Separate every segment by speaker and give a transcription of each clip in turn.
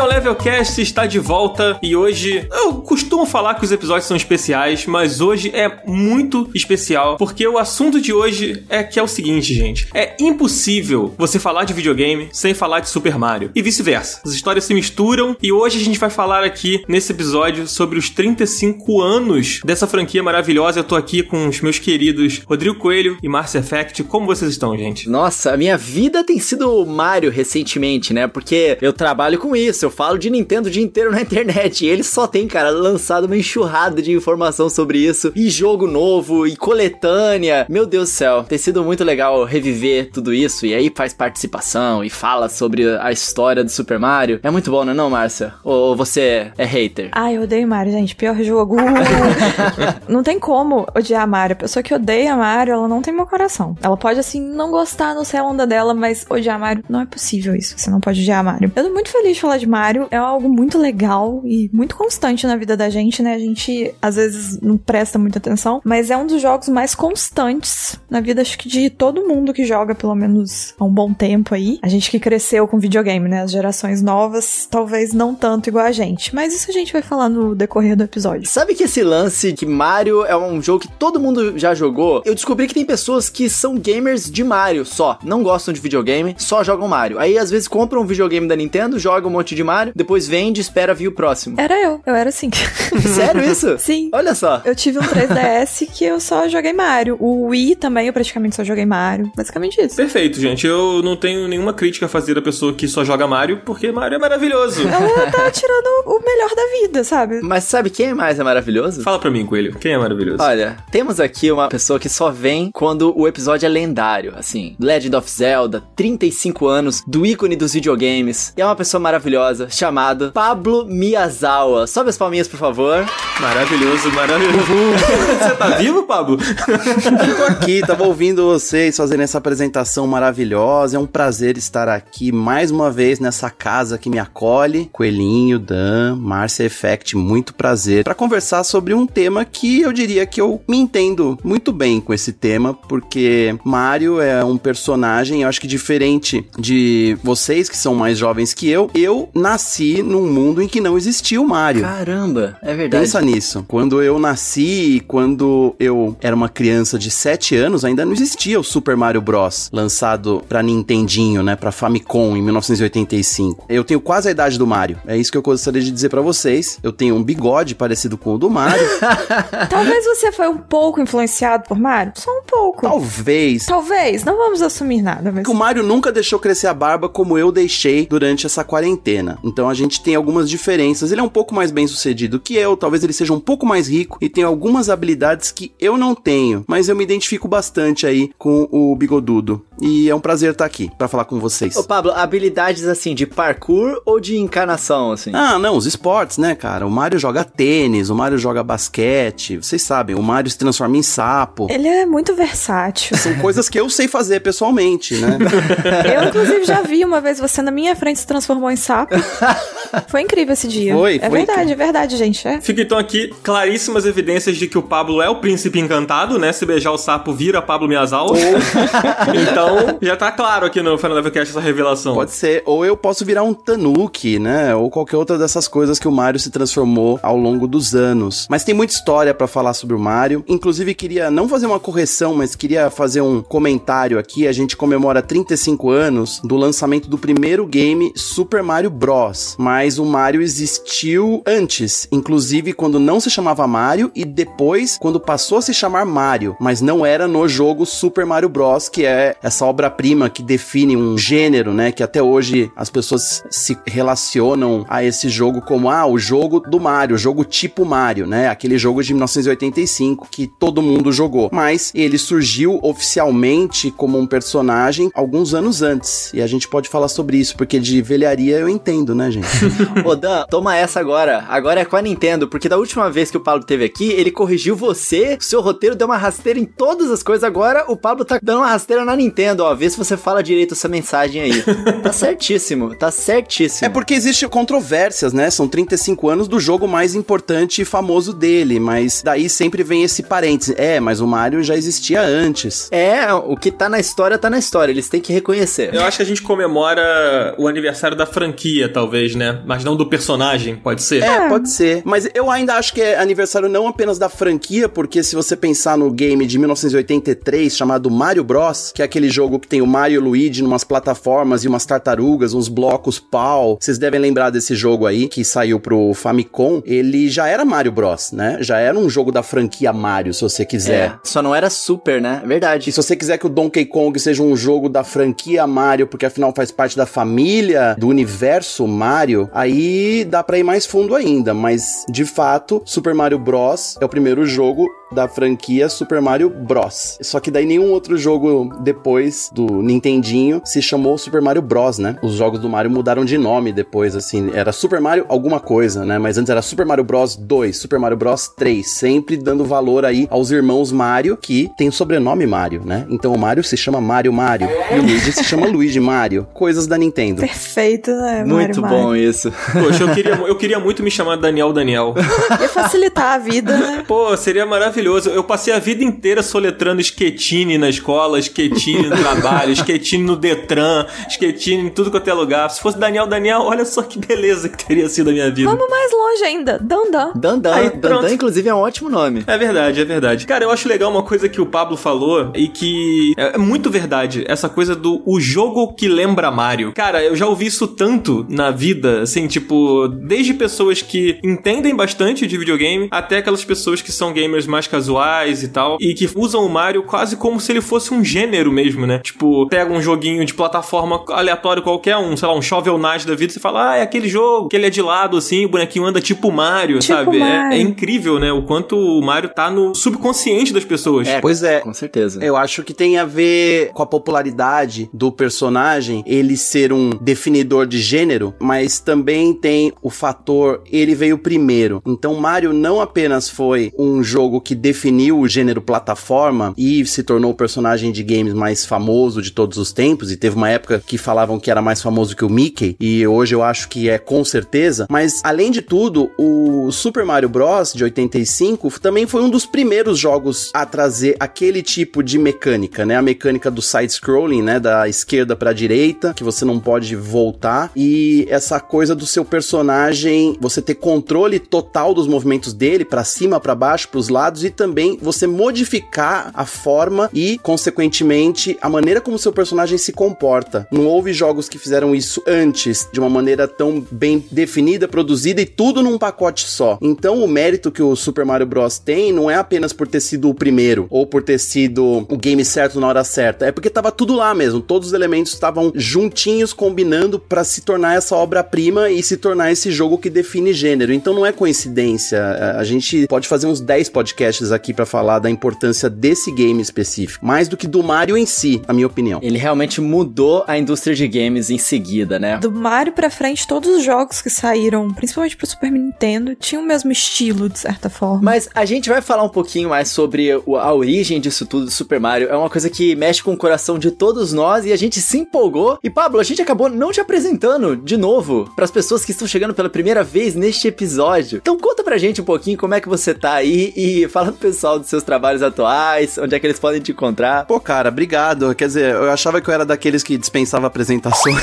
Speaker 1: Final Level Cast está de volta e hoje eu costumo falar que os episódios são especiais, mas hoje é muito especial porque o assunto de hoje é que é o seguinte, gente: é impossível você falar de videogame sem falar de Super Mario e vice-versa. As histórias se misturam e hoje a gente vai falar aqui nesse episódio sobre os 35 anos dessa franquia maravilhosa. Eu tô aqui com os meus queridos Rodrigo Coelho e Márcia Effect. Como vocês estão, gente?
Speaker 2: Nossa, a minha vida tem sido Mario recentemente, né? Porque eu trabalho com isso, eu falo de Nintendo o dia inteiro na internet. E eles só tem, cara, lançado uma enxurrada de informação sobre isso. E jogo novo, e coletânea. Meu Deus do céu, tem sido muito legal reviver tudo isso. E aí faz participação e fala sobre a história do Super Mario. É muito bom, não é não, Márcia? Ou você é hater?
Speaker 3: Ai, eu odeio Mario, gente. Pior jogo. não tem como odiar Mario. A pessoa que odeia Mario, ela não tem meu coração. Ela pode, assim, não gostar, não ser a onda dela, mas odiar Mario, não é possível isso. Você não pode odiar Mario. Eu tô muito feliz de falar de Mario. É algo muito legal e muito constante na vida da gente, né? A gente, às vezes, não presta muita atenção, mas é um dos jogos mais constantes na vida, acho que de todo mundo que joga, pelo menos há um bom tempo aí. A gente que cresceu com videogame, né? As gerações novas, talvez não tanto igual a gente. Mas isso a gente vai falar no decorrer do episódio.
Speaker 2: Sabe que esse lance que Mario é um jogo que todo mundo já jogou? Eu descobri que tem pessoas que são gamers de Mario só, não gostam de videogame, só jogam Mario. Aí às vezes compram um videogame da Nintendo, jogam um monte de Mario, depois vende, espera vir o próximo.
Speaker 3: Era eu, eu era assim.
Speaker 2: Sério isso?
Speaker 3: Sim.
Speaker 2: Olha só.
Speaker 3: Eu tive um 3DS que eu só joguei Mario. O Wii também eu praticamente só joguei Mario. Basicamente isso.
Speaker 1: Perfeito, gente. Eu não tenho nenhuma crítica a fazer da pessoa que só joga Mario, porque Mario é maravilhoso.
Speaker 3: Ela tá tirando o melhor da vida, sabe?
Speaker 2: Mas sabe quem mais é maravilhoso?
Speaker 1: Fala pra mim, Coelho. Quem é maravilhoso?
Speaker 2: Olha, temos aqui uma pessoa que só vem quando o episódio é lendário, assim. Legend of Zelda, 35 anos, do ícone dos videogames. E é uma pessoa maravilhosa, chamada Pablo Miyazawa. Sobe as palminhas, por favor.
Speaker 1: Maravilhoso, maravilhoso. Você tá vivo, Pablo?
Speaker 4: Tô aqui, tava ouvindo vocês fazendo essa apresentação maravilhosa. É um prazer estar aqui mais uma vez nessa casa que me acolhe. Coelhinho, Dan, Márcia Effect, muito prazer. Para conversar sobre um tema que eu diria que eu me entendo muito bem com esse tema, porque Mario é um personagem, eu acho que diferente de vocês que são mais jovens que eu, eu nasci num mundo em que não existia o Mario.
Speaker 2: Caramba, é verdade.
Speaker 4: Pensa nisso. Quando eu nasci, quando eu era uma criança de 7 anos, ainda não existia o Super Mario Bros. lançado pra Nintendinho, né, pra Famicom em 1985. Eu tenho quase a idade do Mario. É isso que eu gostaria de dizer para vocês. Eu tenho um bigode parecido com o do Mario.
Speaker 3: Talvez você foi um pouco influenciado por Mario. Só um pouco.
Speaker 4: Talvez.
Speaker 3: Talvez. Não vamos assumir nada, mas...
Speaker 4: O Mario nunca deixou crescer a barba como eu deixei durante essa quarentena. Então a gente tem algumas diferenças. Ele é um pouco mais bem sucedido que eu. Talvez ele seja um pouco mais rico e tenha algumas habilidades que eu não tenho. Mas eu me identifico bastante aí com o bigodudo. E é um prazer estar aqui para falar com vocês.
Speaker 2: Ô Pablo, habilidades assim de parkour ou de encarnação, assim?
Speaker 4: Ah, não, os esportes, né, cara? O Mario joga tênis, o Mario joga basquete. Vocês sabem, o Mario se transforma em sapo.
Speaker 3: Ele é muito versátil.
Speaker 4: São coisas que eu sei fazer pessoalmente, né?
Speaker 3: Eu, inclusive, já vi uma vez você na minha frente se transformou em sapo. Foi incrível esse dia.
Speaker 4: Foi,
Speaker 3: É
Speaker 4: foi
Speaker 3: verdade,
Speaker 4: incrível.
Speaker 3: é verdade, gente. É.
Speaker 1: Fica então aqui claríssimas evidências de que o Pablo é o príncipe encantado, né? Se beijar o sapo, vira Pablo Miyazawa. então, já tá claro aqui no Final Level Cast essa revelação.
Speaker 4: Pode ser, ou eu posso virar um Tanuki, né? Ou qualquer outra dessas coisas que o Mario se transformou ao longo dos anos. Mas tem muita história pra falar sobre o Mario. Inclusive, queria não fazer uma correção, mas queria fazer um comentário aqui. A gente comemora 35 anos do lançamento do primeiro game Super Mario Bros. Mas o Mario existiu antes, inclusive quando não se chamava Mario e depois quando passou a se chamar Mario, mas não era no jogo Super Mario Bros, que é essa obra-prima que define um gênero, né, que até hoje as pessoas se relacionam a esse jogo como ah, o jogo do Mario, o jogo tipo Mario, né? Aquele jogo de 1985 que todo mundo jogou. Mas ele surgiu oficialmente como um personagem alguns anos antes. E a gente pode falar sobre isso, porque de velharia eu entendo, né, gente?
Speaker 2: Ô Dan, toma essa agora. Agora é com a Nintendo, porque da última vez que o Pablo teve aqui, ele corrigiu você, seu roteiro deu uma rasteira em todas as coisas. Agora o Pablo tá dando uma rasteira na Nintendo. Lendo, ó. Vê se você fala direito essa mensagem aí. tá certíssimo, tá certíssimo.
Speaker 4: É porque existe controvérsias, né? São 35 anos do jogo mais importante e famoso dele, mas daí sempre vem esse parênteses. É, mas o Mario já existia antes.
Speaker 2: É, o que tá na história, tá na história. Eles têm que reconhecer.
Speaker 1: Eu acho que a gente comemora o aniversário da franquia, talvez, né? Mas não do personagem, pode ser?
Speaker 4: É, pode ser. Mas eu ainda acho que é aniversário não apenas da franquia, porque se você pensar no game de 1983 chamado Mario Bros, que é aquele jogo que tem o Mario e o Luigi numas plataformas e umas tartarugas, uns blocos pau. Vocês devem lembrar desse jogo aí que saiu pro Famicom. Ele já era Mario Bros, né? Já era um jogo da franquia Mario, se você quiser.
Speaker 2: É, só não era super, né? Verdade.
Speaker 4: E se você quiser que o Donkey Kong seja um jogo da franquia Mario, porque afinal faz parte da família, do universo Mario, aí dá pra ir mais fundo ainda. Mas, de fato, Super Mario Bros. é o primeiro jogo da franquia Super Mario Bros. Só que daí nenhum outro jogo depois do Nintendinho se chamou Super Mario Bros, né? Os jogos do Mario mudaram de nome depois, assim. Era Super Mario alguma coisa, né? Mas antes era Super Mario Bros 2, Super Mario Bros 3, sempre dando valor aí aos irmãos Mario, que tem o sobrenome Mario, né? Então o Mario se chama Mario Mario e o Luigi se chama Luigi Mario. Coisas da Nintendo.
Speaker 3: Perfeito, né?
Speaker 2: Muito
Speaker 3: Mario,
Speaker 2: bom
Speaker 3: Mario.
Speaker 2: isso.
Speaker 1: Poxa, eu queria, eu queria muito me chamar Daniel Daniel.
Speaker 3: Ia facilitar a vida, né?
Speaker 1: Pô, seria maravilhoso. Eu passei a vida inteira soletrando esquetine na escola, esquetine no trabalho, esquetine no Detran, esquetine em tudo quanto é lugar. Se fosse Daniel Daniel, olha só que beleza que teria sido a minha vida.
Speaker 3: Vamos mais longe ainda. Dandan.
Speaker 2: Dandan.
Speaker 1: Aí.
Speaker 2: Dandan, inclusive, é um ótimo nome.
Speaker 1: É verdade, é verdade. Cara, eu acho legal uma coisa que o Pablo falou e que é muito verdade. Essa coisa do o jogo que lembra Mario. Cara, eu já ouvi isso tanto na vida, assim, tipo, desde pessoas que entendem bastante de videogame até aquelas pessoas que são gamers mais casuais e tal e que usam o Mario quase como se ele fosse um gênero mesmo, né? Tipo, pega um joguinho de plataforma aleatório qualquer, um, sei lá, um Shovel Knight da vida, e você fala, ah, é aquele jogo que ele é de lado, assim, o bonequinho anda tipo Mario,
Speaker 3: Tipo
Speaker 1: sabe? É-
Speaker 3: Mario.
Speaker 1: É, incrível, né? O quanto o Mario tá no subconsciente das pessoas.
Speaker 2: É,
Speaker 4: Pois é.
Speaker 2: Com certeza.
Speaker 4: Eu acho que tem a ver com a popularidade do personagem, ele ser um definidor de gênero, mas também tem o fator ele veio primeiro. Então Mario não apenas foi um jogo que definiu o gênero plataforma e se tornou o personagem de games mais famoso de todos os tempos, e teve uma época que falavam que era mais famoso que o Mickey, e hoje eu acho que é com certeza, mas além de tudo, o Super Mario Bros. de 85 também foi um dos primeiros jogos a trazer aquele tipo de mecânica, né? A mecânica do side-scrolling, né? Da esquerda pra direita, que você não pode voltar, e essa coisa do seu personagem, você ter controle total dos movimentos dele, pra cima, pra baixo, pros lados, e também você modificar a forma e, consequentemente, a maneira como seu personagem se comporta. Não houve jogos que fizeram isso antes, de uma maneira tão bem definida, produzida e tudo num pacote só. Então, o mérito que o Super Mario Bros. tem não é apenas por ter sido o primeiro ou por ter sido o game certo na hora certa, é porque tava tudo lá mesmo. Todos os elementos estavam juntinhos, combinando para se tornar essa obra-prima e se tornar esse jogo que define gênero. Então, não é coincidência. A gente pode fazer uns 10 podcasts aqui para falar da importância desse game específico, mais do que do Mario em si, na minha opinião.
Speaker 2: Ele realmente mudou a indústria de games em seguida, né?
Speaker 3: Do Mario pra frente, todos os jogos que saíram, principalmente pro Super Nintendo, tinham o mesmo estilo, de certa forma.
Speaker 2: Mas a gente vai falar um pouquinho mais sobre a origem disso tudo do Super Mario. É uma coisa que mexe com o coração de todos nós e a gente se empolgou. E Pablo, a gente acabou não te apresentando de novo para as pessoas que estão chegando pela primeira vez neste episódio. Então conta pra gente um pouquinho como é que você tá aí e fala pro pessoal dos seus trabalhos atuais, onde é que eles podem te encontrar.
Speaker 4: Pô, cara, obrigado. Quer dizer, eu achava que eu era daqueles que dispensava apresentações.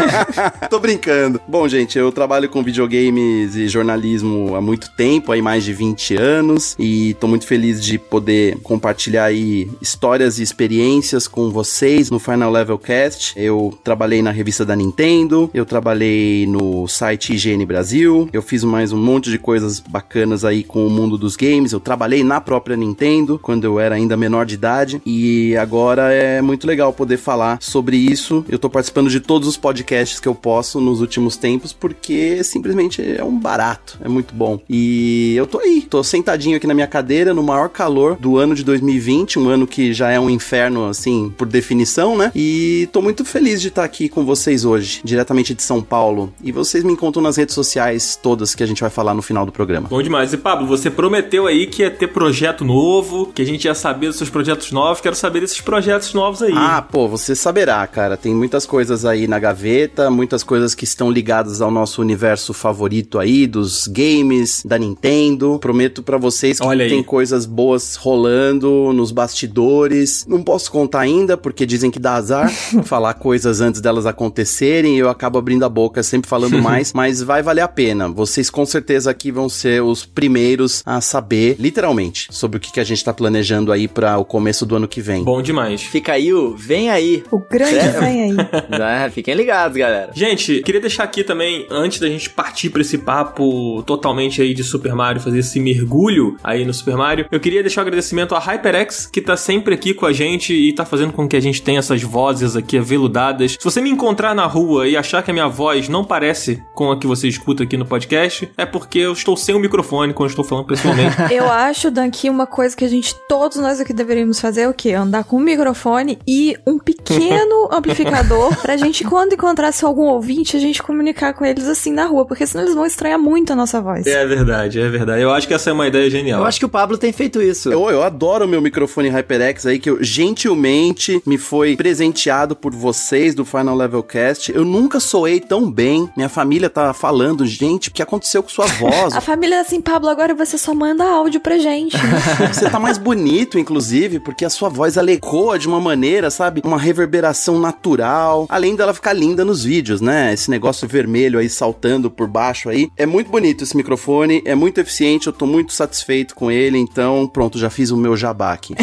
Speaker 4: Tô brincando. Bom, gente, eu trabalho com videogames e jornalismo há muito tempo, há mais de 20 anos, e tô muito feliz de poder compartilhar aí histórias e experiências com vocês no Final Level Cast. Eu trabalhei na revista da Nintendo, eu trabalhei no site IGN Brasil, eu fiz mais um monte de coisas bacanas aí com o mundo dos games, eu trabalhei na própria Nintendo quando eu era ainda menor de idade, e agora é muito legal poder falar sobre isso. Eu tô participando de todos os podcasts que eu posso nos últimos tempos, porque simplesmente é um barato, é muito bom. E eu tô aí, tô sentadinho aqui na minha cadeira, no maior calor do ano de 2020, um ano que já é um inferno, assim, por definição, né? E tô muito feliz de estar aqui com vocês hoje, diretamente de São Paulo. E vocês me encontram nas redes sociais todas que a gente vai falar no final do programa.
Speaker 1: Bom demais. E Pablo, você prometeu aí que ia ter projeto novo, que a gente ia saber dos seus projetos novos. Quero saber desses projetos novos aí.
Speaker 4: Ah, pô, você saberá, cara. Tem muitas coisas aí na gaveta, muitas coisas que estão ligadas ao nosso universo favorito aí, dos games, da Nintendo. Prometo para vocês que
Speaker 1: Olha aí.
Speaker 4: tem coisas boas rolando nos bastidores. Não posso contar ainda, porque dizem que dá azar falar coisas antes delas acontecerem e eu acabo abrindo a boca sempre falando mais, mas vai valer a pena. Vocês com certeza aqui vão ser os primeiros a saber, literalmente, sobre o que, que a gente tá planejando aí para o começo do ano que vem.
Speaker 1: Bom demais.
Speaker 2: Fica aí o vem aí.
Speaker 3: O grande
Speaker 2: É.
Speaker 3: vem aí.
Speaker 2: né? Fiquem ligados, galera.
Speaker 1: Gente, queria deixar aqui também, antes da gente partir pra esse papo totalmente aí de Super Mario, fazer esse mergulho aí no Super Mario, eu queria deixar um agradecimento à HyperX, que tá sempre aqui com a gente e tá fazendo com que a gente tenha essas vozes aqui aveludadas. Se você me encontrar na rua e achar que a minha voz não parece com a que você escuta aqui no podcast, é porque eu estou sem o microfone quando eu estou falando pessoalmente.
Speaker 3: Eu acho, Dan, que uma coisa que a gente, todos nós aqui deveríamos fazer é o quê? Andar com um microfone e um pequeno amplificador pra gente, quando encontrasse algum ouvinte, a gente comunicar com eles assim na rua, porque senão eles vão estranhar muito a nossa voz.
Speaker 1: é verdade, é verdade. Eu acho que essa é uma ideia genial.
Speaker 2: Eu acho que o Pablo tem feito isso.
Speaker 4: Eu, eu adoro o meu microfone HyperX aí, que eu, gentilmente me foi presenteado por vocês do Final Level Cast. Eu nunca soei tão bem. Minha família tá falando, gente, o que aconteceu com sua voz?
Speaker 3: A família é assim, Pablo, agora você só manda áudio pra gente.
Speaker 4: Você tá mais bonito, inclusive, porque a sua voz ela ecoa de uma maneira, sabe? Uma reverberação natural. Além dela ficar linda nos vídeos, né? Esse negócio vermelho aí saltando por baixo aí. É muito bonito esse microfone, é muito eficiente, eu tô muito satisfeito com ele. Então, pronto, já fiz o meu jabá aqui.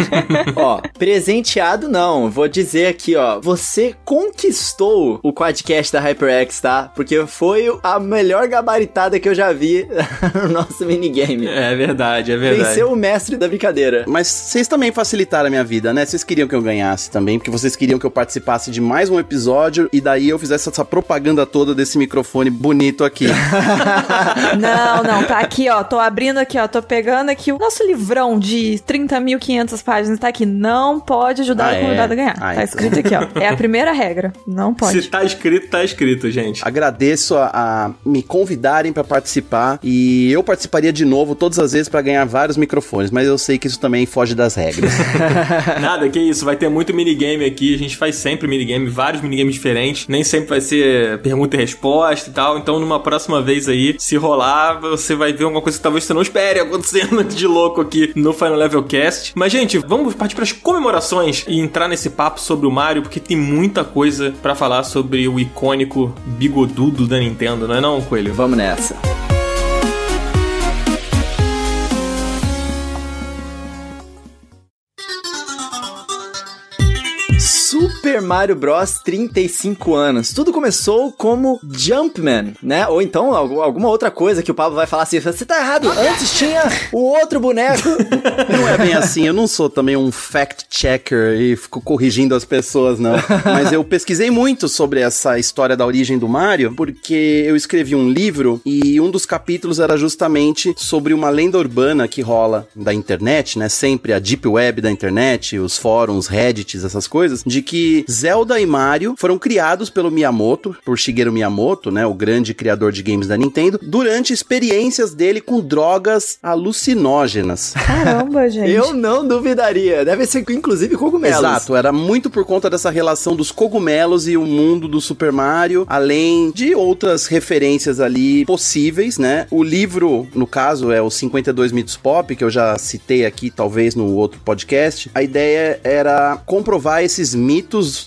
Speaker 2: ó, presenteado não. Vou dizer aqui, ó. Você conquistou o quadcast da HyperX, tá? Porque foi a melhor gabaritada que eu já vi no nosso minigame.
Speaker 1: É verdade, é verdade.
Speaker 2: Venceu o mestre da brincadeira.
Speaker 4: Mas vocês também facilitaram a minha vida, né? Vocês queriam que eu ganhasse também, porque vocês queriam que eu participasse de mais um episódio e daí eu fizesse essa propaganda toda desse microfone bonito aqui.
Speaker 3: Não, não, tá aqui, ó. Tô abrindo aqui, ó. Tô pegando aqui o nosso livrão de 30.500 páginas. Tá aqui. Não pode ajudar
Speaker 4: Ah,
Speaker 3: o convidado
Speaker 4: é?
Speaker 3: a ganhar.
Speaker 4: Ah,
Speaker 3: tá
Speaker 4: então.
Speaker 3: escrito aqui, ó. É a primeira regra. Não pode.
Speaker 1: Se tá escrito, tá escrito, gente.
Speaker 4: Agradeço a, a me convidarem pra participar e eu participaria de novo todas as vezes pra ganhar vários microfones, mas eu sei que isso também foge das regras.
Speaker 1: Nada, que isso, vai ter muito minigame aqui, a gente faz sempre minigame, vários minigames diferentes, nem sempre vai ser pergunta e resposta e tal, então numa próxima vez aí, se rolar, você vai ver alguma coisa que talvez você não espere acontecendo de louco aqui no Final Level Cast. Mas, gente, vamos partir pras comemorações e entrar nesse papo sobre o Mario, porque tem muita coisa pra falar sobre o icônico bigodudo da Nintendo, não é não, Coelho?
Speaker 2: Vamos nessa. Super Mario Bros 35 anos. Tudo começou como Jumpman, né? Ou então algu- alguma outra coisa que o Pablo vai falar assim: você tá errado, antes tinha o outro boneco.
Speaker 4: Não é bem assim, eu não sou também um fact-checker e fico corrigindo as pessoas, não. Mas eu pesquisei muito sobre essa história da origem do Mario, porque eu escrevi um livro e um dos capítulos era justamente sobre uma lenda urbana que rola da internet, né? Sempre a deep web da internet, os fóruns, reddits, essas coisas, de que Zelda e Mario foram criados pelo Miyamoto, por Shigeru Miyamoto, né? O grande criador de games da Nintendo, durante experiências dele com drogas alucinógenas.
Speaker 3: Caramba, gente.
Speaker 2: Eu não duvidaria. Deve ser inclusive cogumelos.
Speaker 4: Exato, era muito por conta dessa relação dos cogumelos e o mundo do Super Mario, além de outras referências ali possíveis, né? O livro, no caso, é o 52 Mitos Pop, que eu já citei aqui, talvez no outro podcast. A ideia era comprovar esses mitos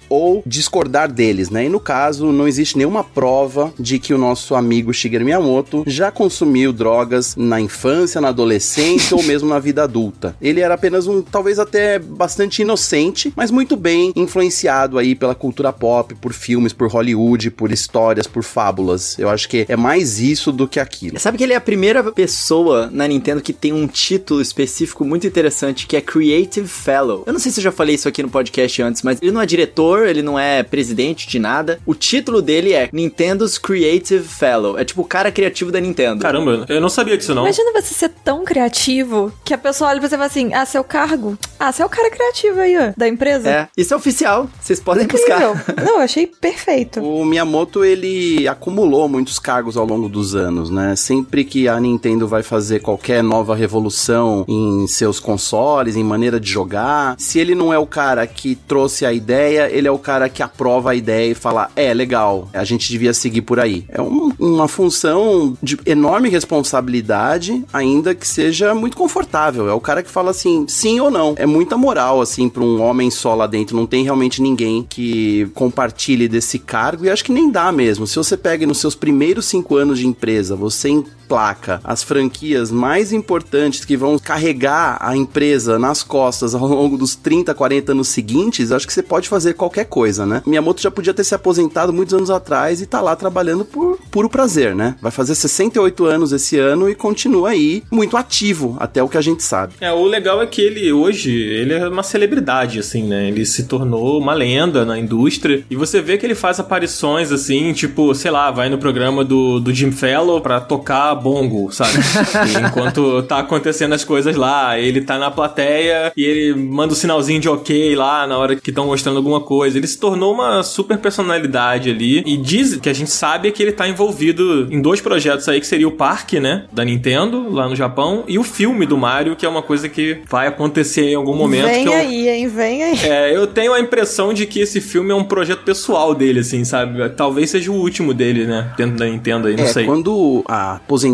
Speaker 4: ou discordar deles, né? E no caso, não existe nenhuma prova de que o nosso amigo Shigeru Miyamoto já consumiu drogas na infância, na adolescência ou mesmo na vida adulta. Ele era apenas um, talvez até bastante inocente, mas muito bem influenciado aí pela cultura pop, por filmes, por Hollywood, por histórias, por fábulas. Eu acho que é mais isso do que aquilo.
Speaker 2: Sabe que ele é a primeira pessoa na Nintendo que tem um título específico muito interessante que é Creative Fellow. Eu não sei se eu já falei isso aqui no podcast antes, mas ele não é diretor diretor, ele não é presidente de nada. O título dele é Nintendo's Creative Fellow. É tipo o cara criativo da Nintendo.
Speaker 1: Caramba, eu não sabia disso não.
Speaker 3: Imagina você ser tão criativo que a pessoa olha pra você e fala assim: ah, seu cargo? Ah, você é o cara criativo aí, ó, da empresa.
Speaker 2: É, isso é oficial. Vocês podem
Speaker 3: Incrível.
Speaker 2: buscar.
Speaker 3: Não, eu achei perfeito.
Speaker 4: O Miyamoto, ele acumulou muitos cargos ao longo dos anos, né? Sempre que a Nintendo vai fazer qualquer nova revolução em seus consoles, em maneira de jogar, se ele não é o cara que trouxe a ideia, ele é o cara que aprova a ideia e fala: é, legal, a gente devia seguir por aí. É um- uma função de enorme responsabilidade, ainda que seja muito confortável. É o cara que fala assim, sim ou não. É muita moral, assim, pra um homem só lá dentro. Não tem realmente ninguém que compartilhe desse cargo e acho que nem dá mesmo. Se você pega nos seus primeiros cinco anos de empresa, você emplaca as franquias mais importantes que vão carregar a empresa nas costas ao longo dos 30, 40 anos seguintes, acho que você pode fazer qualquer coisa, né? Miyamoto já podia ter se aposentado muitos anos atrás e tá lá trabalhando por puro prazer, né? Vai fazer 68 anos esse ano e continua aí muito ativo, até o que a gente sabe.
Speaker 1: É, o legal é que ele hoje, ele é uma celebridade, assim, né? Ele se tornou uma lenda na indústria. E você vê que ele faz aparições, assim, tipo, sei lá, vai no programa do, do Jim Fellow pra tocar bongo, sabe? E enquanto tá acontecendo as coisas lá, ele tá na plateia e ele manda o sinalzinho de ok lá na hora que estão mostrando alguma coisa. Ele se tornou uma super personalidade ali. E diz que a gente sabe que ele tá envolvido em dois projetos aí, que seria o parque, né? Da Nintendo, lá no Japão, e o filme do Mario, que é uma coisa que vai acontecer em algum momento.
Speaker 3: Vem
Speaker 1: que eu,
Speaker 3: aí, hein? Vem aí.
Speaker 1: é, eu tenho a impressão de que esse filme é um projeto pessoal dele, assim, sabe? Talvez seja o último dele, né? Dentro da Nintendo aí, não
Speaker 4: é,
Speaker 1: sei.
Speaker 4: quando a aposentadoria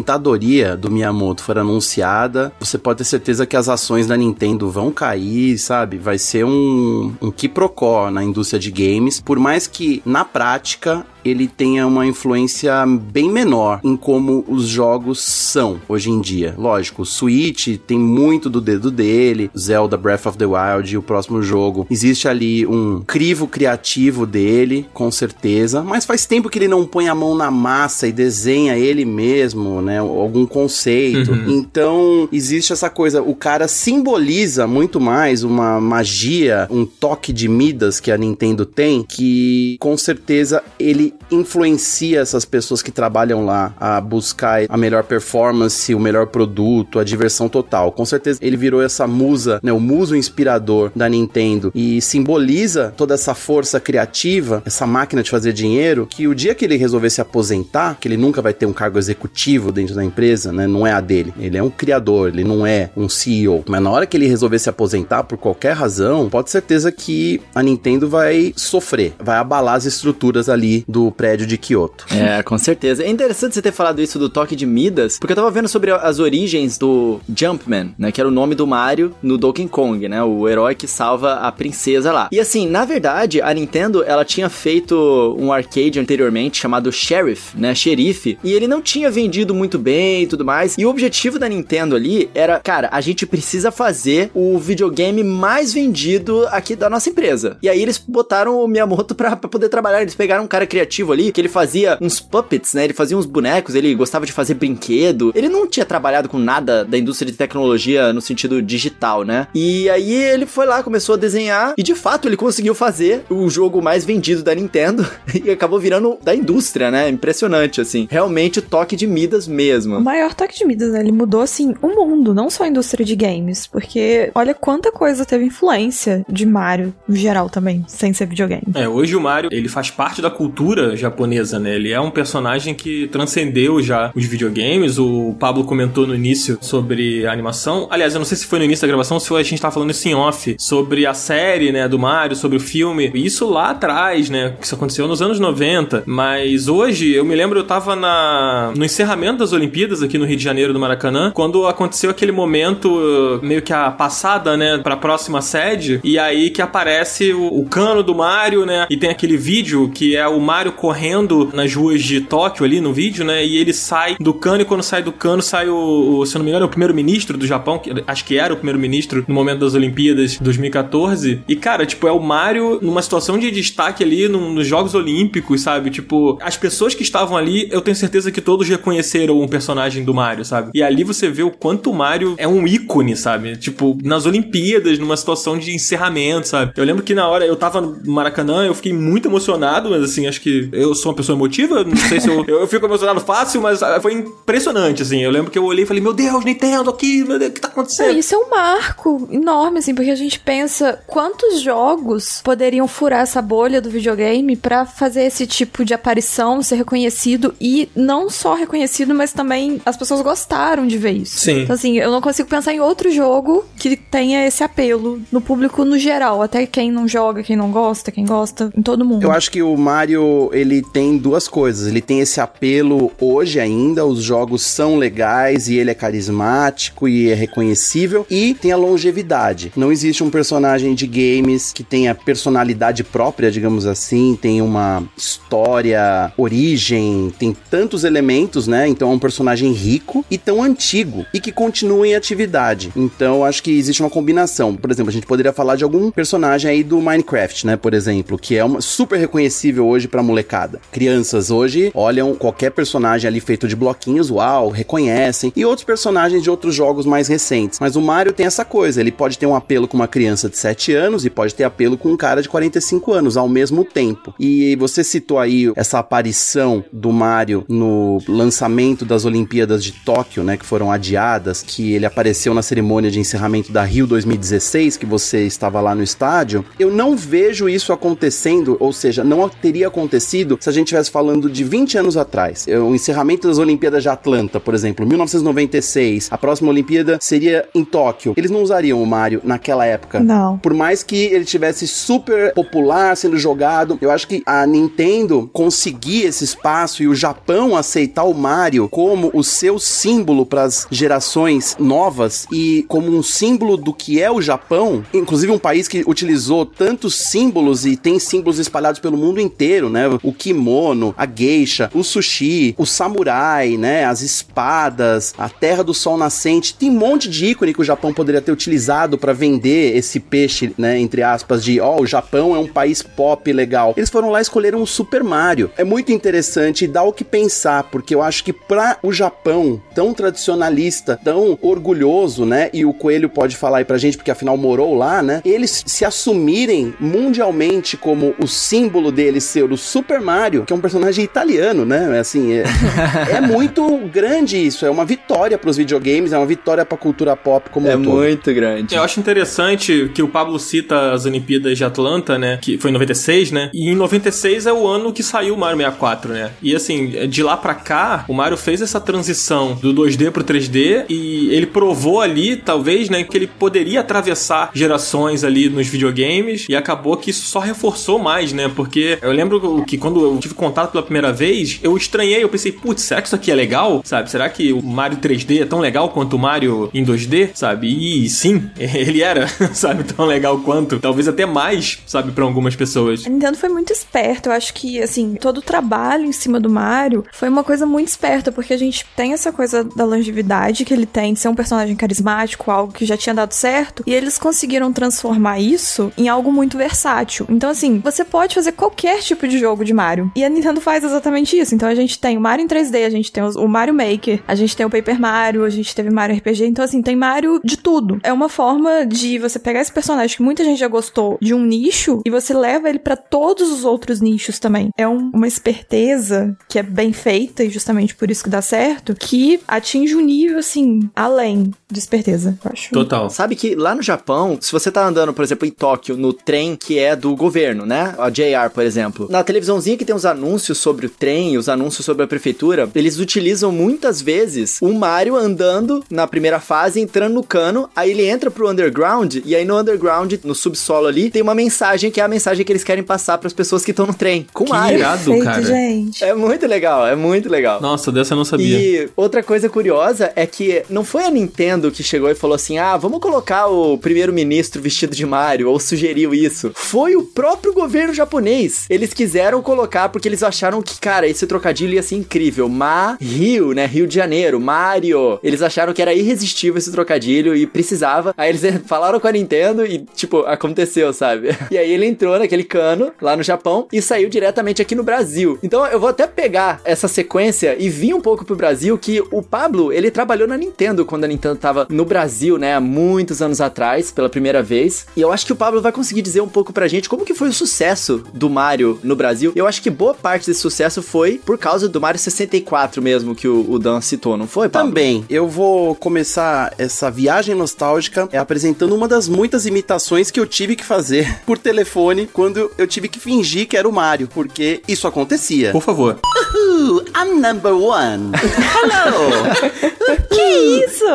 Speaker 4: do Miyamoto for anunciada, você pode ter certeza que as ações da Nintendo vão cair, sabe? Vai ser um, um quiprocó na indústria de games, por mais que na prática ele tenha uma influência bem menor em como os jogos são hoje em dia. Lógico, o Switch tem muito do dedo dele, Zelda Breath of the Wild e o próximo jogo. Existe ali um crivo criativo dele, com certeza, mas faz tempo que ele não põe a mão na massa e desenha ele mesmo, né, algum conceito. Então, existe essa coisa, o cara simboliza muito mais uma magia, um toque de Midas que a Nintendo tem, que com certeza ele influencia essas pessoas que trabalham lá a buscar a melhor performance, o melhor produto, a diversão total. Com certeza ele virou essa musa, né, o muso inspirador da Nintendo e simboliza toda essa força criativa, essa máquina de fazer dinheiro, que o dia que ele resolver se aposentar, que ele nunca vai ter um cargo executivo dentro da empresa, né, não é a dele. Ele é um criador, ele não é um CEO. Mas na hora que ele resolver se aposentar por qualquer razão, pode certeza que a Nintendo vai sofrer, vai abalar as estruturas ali do prédio de Kyoto.
Speaker 2: É, com certeza. É interessante você ter falado isso do toque de Midas, porque eu tava vendo sobre as origens do Jumpman, né? Que era o nome do Mario no Donkey Kong, né? O herói que salva a princesa lá. E assim, na verdade, a Nintendo, ela tinha feito um arcade anteriormente chamado Sheriff, né? Xerife, e ele não tinha vendido muito bem e tudo mais. E o objetivo da Nintendo ali era, cara, a gente precisa fazer o videogame mais vendido aqui da nossa empresa. E aí eles botaram o Miyamoto pra, pra poder trabalhar. Eles pegaram um cara criativo ali, que ele fazia uns puppets, né? Ele fazia uns bonecos, ele gostava de fazer brinquedo. Ele não tinha trabalhado com nada da indústria de tecnologia no sentido digital, né? E aí ele foi lá, começou a desenhar e de fato ele conseguiu fazer o jogo mais vendido da Nintendo e acabou virando da indústria, né? Impressionante, assim. Realmente o toque de Midas
Speaker 3: O
Speaker 2: mesmo.
Speaker 3: maior toque de Midas, né? Ele mudou, assim, o mundo, não só a indústria de games. Porque olha quanta coisa teve influência de Mario, no geral também, sem ser videogame.
Speaker 1: É, hoje o Mario, ele faz parte da cultura japonesa, né? Ele é um personagem que transcendeu já os videogames. O Pablo comentou no início sobre a animação. Aliás, eu não sei se foi no início da gravação ou se a gente tava falando isso em off, sobre a série, né, do Mario, sobre o filme. Isso lá atrás, né, isso aconteceu nos anos 90. Mas hoje, eu me lembro, eu tava na no encerramento das Olimpíadas aqui no Rio de Janeiro, do Maracanã, quando aconteceu aquele momento, uh, meio que a passada, né, pra próxima sede, e aí que aparece o, o cano do Mario, né, e tem aquele vídeo que é o Mario correndo nas ruas de Tóquio ali no vídeo, né? E ele sai do cano e quando sai do cano sai o, o se não me engano, é o primeiro-ministro do Japão, que, acho que era o primeiro-ministro no momento das Olimpíadas de 2014. E, cara, tipo, é o Mario numa situação de destaque ali nos Jogos Olímpicos, sabe? Tipo, as pessoas que estavam ali, eu tenho certeza que todos reconheceram um personagem do Mario, sabe? E ali você vê o quanto o Mario é um ícone, sabe? Tipo, nas Olimpíadas, numa situação de encerramento, sabe? Eu lembro que na hora eu tava no Maracanã, eu fiquei muito emocionado, mas assim, acho que eu sou uma pessoa emotiva, não sei se eu, eu, eu fico emocionado fácil, mas foi impressionante, assim. Eu lembro que eu olhei e falei, meu Deus, Nintendo aqui, meu Deus, o que tá acontecendo?
Speaker 3: Isso é um marco enorme, assim, porque a gente pensa quantos jogos poderiam furar essa bolha do videogame para fazer esse tipo de aparição, ser reconhecido e não só reconhecido, mas também as pessoas gostaram de ver isso.
Speaker 1: Sim.
Speaker 3: Então, assim, eu não consigo pensar em outro jogo que tenha esse apelo no público no geral, até quem não joga, quem não gosta, quem gosta, em todo mundo.
Speaker 4: Eu acho que o Mario, ele tem duas coisas. Ele tem esse apelo hoje ainda, os jogos são legais e ele é carismático e é reconhecível e tem a longevidade. Não existe um personagem de games que tenha personalidade própria, digamos assim, tem uma história, origem, tem tantos elementos, né? Então é um personagem rico e tão antigo e que continua em atividade. Então acho que existe uma combinação. Por exemplo, a gente poderia falar de algum personagem aí do Minecraft, né? Por exemplo, que é uma super reconhecível hoje pra molecada. Crianças hoje olham qualquer personagem ali feito de bloquinhos, uau, reconhecem. E outros personagens de outros jogos mais recentes. Mas o Mario tem essa coisa, ele pode ter um apelo com uma criança de 7 anos e pode ter apelo com um cara de 45 anos ao mesmo tempo. E você citou aí essa aparição do Mario no lançamento das Olimpíadas de Tóquio, né, que foram adiadas, que ele apareceu na cerimônia de encerramento da Rio 2016, que você estava lá no estádio. Eu não vejo isso acontecendo, ou seja, não teria acontecido se a gente estivesse falando de 20 anos atrás. O encerramento das Olimpíadas de Atlanta, por exemplo, 1996, a próxima Olimpíada seria em Tóquio. Eles não usariam o Mario naquela época.
Speaker 3: Não.
Speaker 4: Por mais que ele tivesse super popular sendo jogado, eu acho que a Nintendo conseguir esse espaço e o Japão aceitar o Mario como o seu símbolo para as gerações novas e como um símbolo do que é o Japão, inclusive um país que utilizou tantos símbolos e tem símbolos espalhados pelo mundo inteiro, né? O kimono, a geisha, o sushi, o samurai, né? As espadas, a terra do sol nascente, tem um monte de ícone que o Japão poderia ter utilizado para vender esse peixe, né, entre aspas, de ó, oh, o Japão é um país pop legal. Eles foram lá e escolheram o Super Mario. É muito interessante e dá o que pensar, porque eu acho que para o Japão, tão tradicionalista, tão orgulhoso, né, e o Coelho pode falar aí pra gente, porque afinal morou lá, né, eles se assumirem mundialmente como o símbolo deles ser o Super Mario, que é um personagem italiano, né, assim, é, é muito grande isso, é uma vitória pros videogames, é uma vitória pra cultura pop como
Speaker 2: É
Speaker 4: um todo.
Speaker 2: muito grande.
Speaker 1: Eu acho interessante que o Pablo cita as Olimpíadas de Atlanta, né? Que foi em 96, né? E em 96 é o ano que saiu o Mario 64, né? E assim, de lá pra cá, o Mario fez essa transição do 2D pro 3D e ele provou ali, talvez, né, que ele poderia atravessar gerações ali nos videogames e acabou que isso só reforçou mais, né? Porque eu lembro que quando eu tive contato pela primeira vez, eu estranhei, eu pensei, putz, será que isso aqui é legal? Sabe? Será que o Mario 3D é tão legal quanto o Mario em 2D? Sabe? E sim, ele era, sabe, tão legal quanto, talvez até mais, sabe, para algumas pessoas.
Speaker 3: A Nintendo foi muito esperta. Eu acho que, assim, todo o trabalho em cima do Mario foi uma coisa muito esperta, porque a gente tem essa coisa da longevidade que ele tem de ser um personagem carismático, algo que já tinha dado certo, e eles conseguiram transformar isso em algo muito versátil. Então, assim, você pode fazer qualquer tipo de jogo de Mario. E a Nintendo faz exatamente isso. Então, a gente tem o Mario em 3D, a gente tem o Mario Maker, a gente tem o Paper Mario, a gente teve Mario RPG. Então, assim, tem Mario de tudo. É uma forma de você pegar esse personagem que muita gente já gostou de um nicho e você leva ele pra todos os outros nichos também. É um- uma esperteza que é bem feita e justamente por isso que dá certo, que atinge um nível assim além de esperteza, eu acho.
Speaker 1: Total.
Speaker 2: Sabe que lá no Japão, se você tá andando, por exemplo, em Tóquio, no trem que é do governo, né? A JR, por exemplo. Na televisãozinha que tem os anúncios sobre o trem, os anúncios sobre a prefeitura, eles utilizam muitas vezes o Mario andando na primeira fase, entrando no cano, aí ele entra pro underground, e aí no underground, no subsolo ali, tem uma mensagem que é a mensagem que eles querem passar pras pessoas que estão no trem, com
Speaker 1: Que
Speaker 2: Mario.
Speaker 1: irado,
Speaker 3: Perfeito,
Speaker 1: cara.
Speaker 3: gente.
Speaker 2: É muito legal, é muito legal.
Speaker 1: Nossa, dessa eu não sabia.
Speaker 2: E outra coisa curiosa é que não foi a Nintendo que chegou e falou assim: ah, vamos colocar o primeiro-ministro vestido de Mario, ou sugeriu isso. Foi o próprio governo japonês. Eles quiseram colocar porque eles acharam que cara, esse trocadilho ia ser incrível. Ma Rio, né? Rio de Janeiro, Mario. Eles acharam que era irresistível esse trocadilho e precisava. Aí eles falaram com a Nintendo e, tipo, aconteceu, sabe? E aí ele entrou naquele cano lá no Japão e saiu diretamente aqui no Brasil. Então eu vou até pegar essa sequência e vir um pouco pro Brasil que o Pablo, ele trabalhou na Nintendo quando a Nintendo tava no Brasil, né? Há muitos anos atrás, pela primeira vez. E eu acho que o Pablo vai conseguir dizer um pouco pra gente como que foi o sucesso do Mario no Brasil. Eu acho que boa parte desse sucesso foi por causa do Mario 64 mesmo, que o, o Dan citou, não foi, Pablo?
Speaker 4: Também. Eu vou começar essa viagem nostálgica apresentando uma das muitas imitações que eu tive que fazer por telefone quando eu tive que fingir que era o Mario, porque isso acontecia.
Speaker 1: Por favor.
Speaker 4: Uhul, I'm number one. Hello.
Speaker 3: Que isso?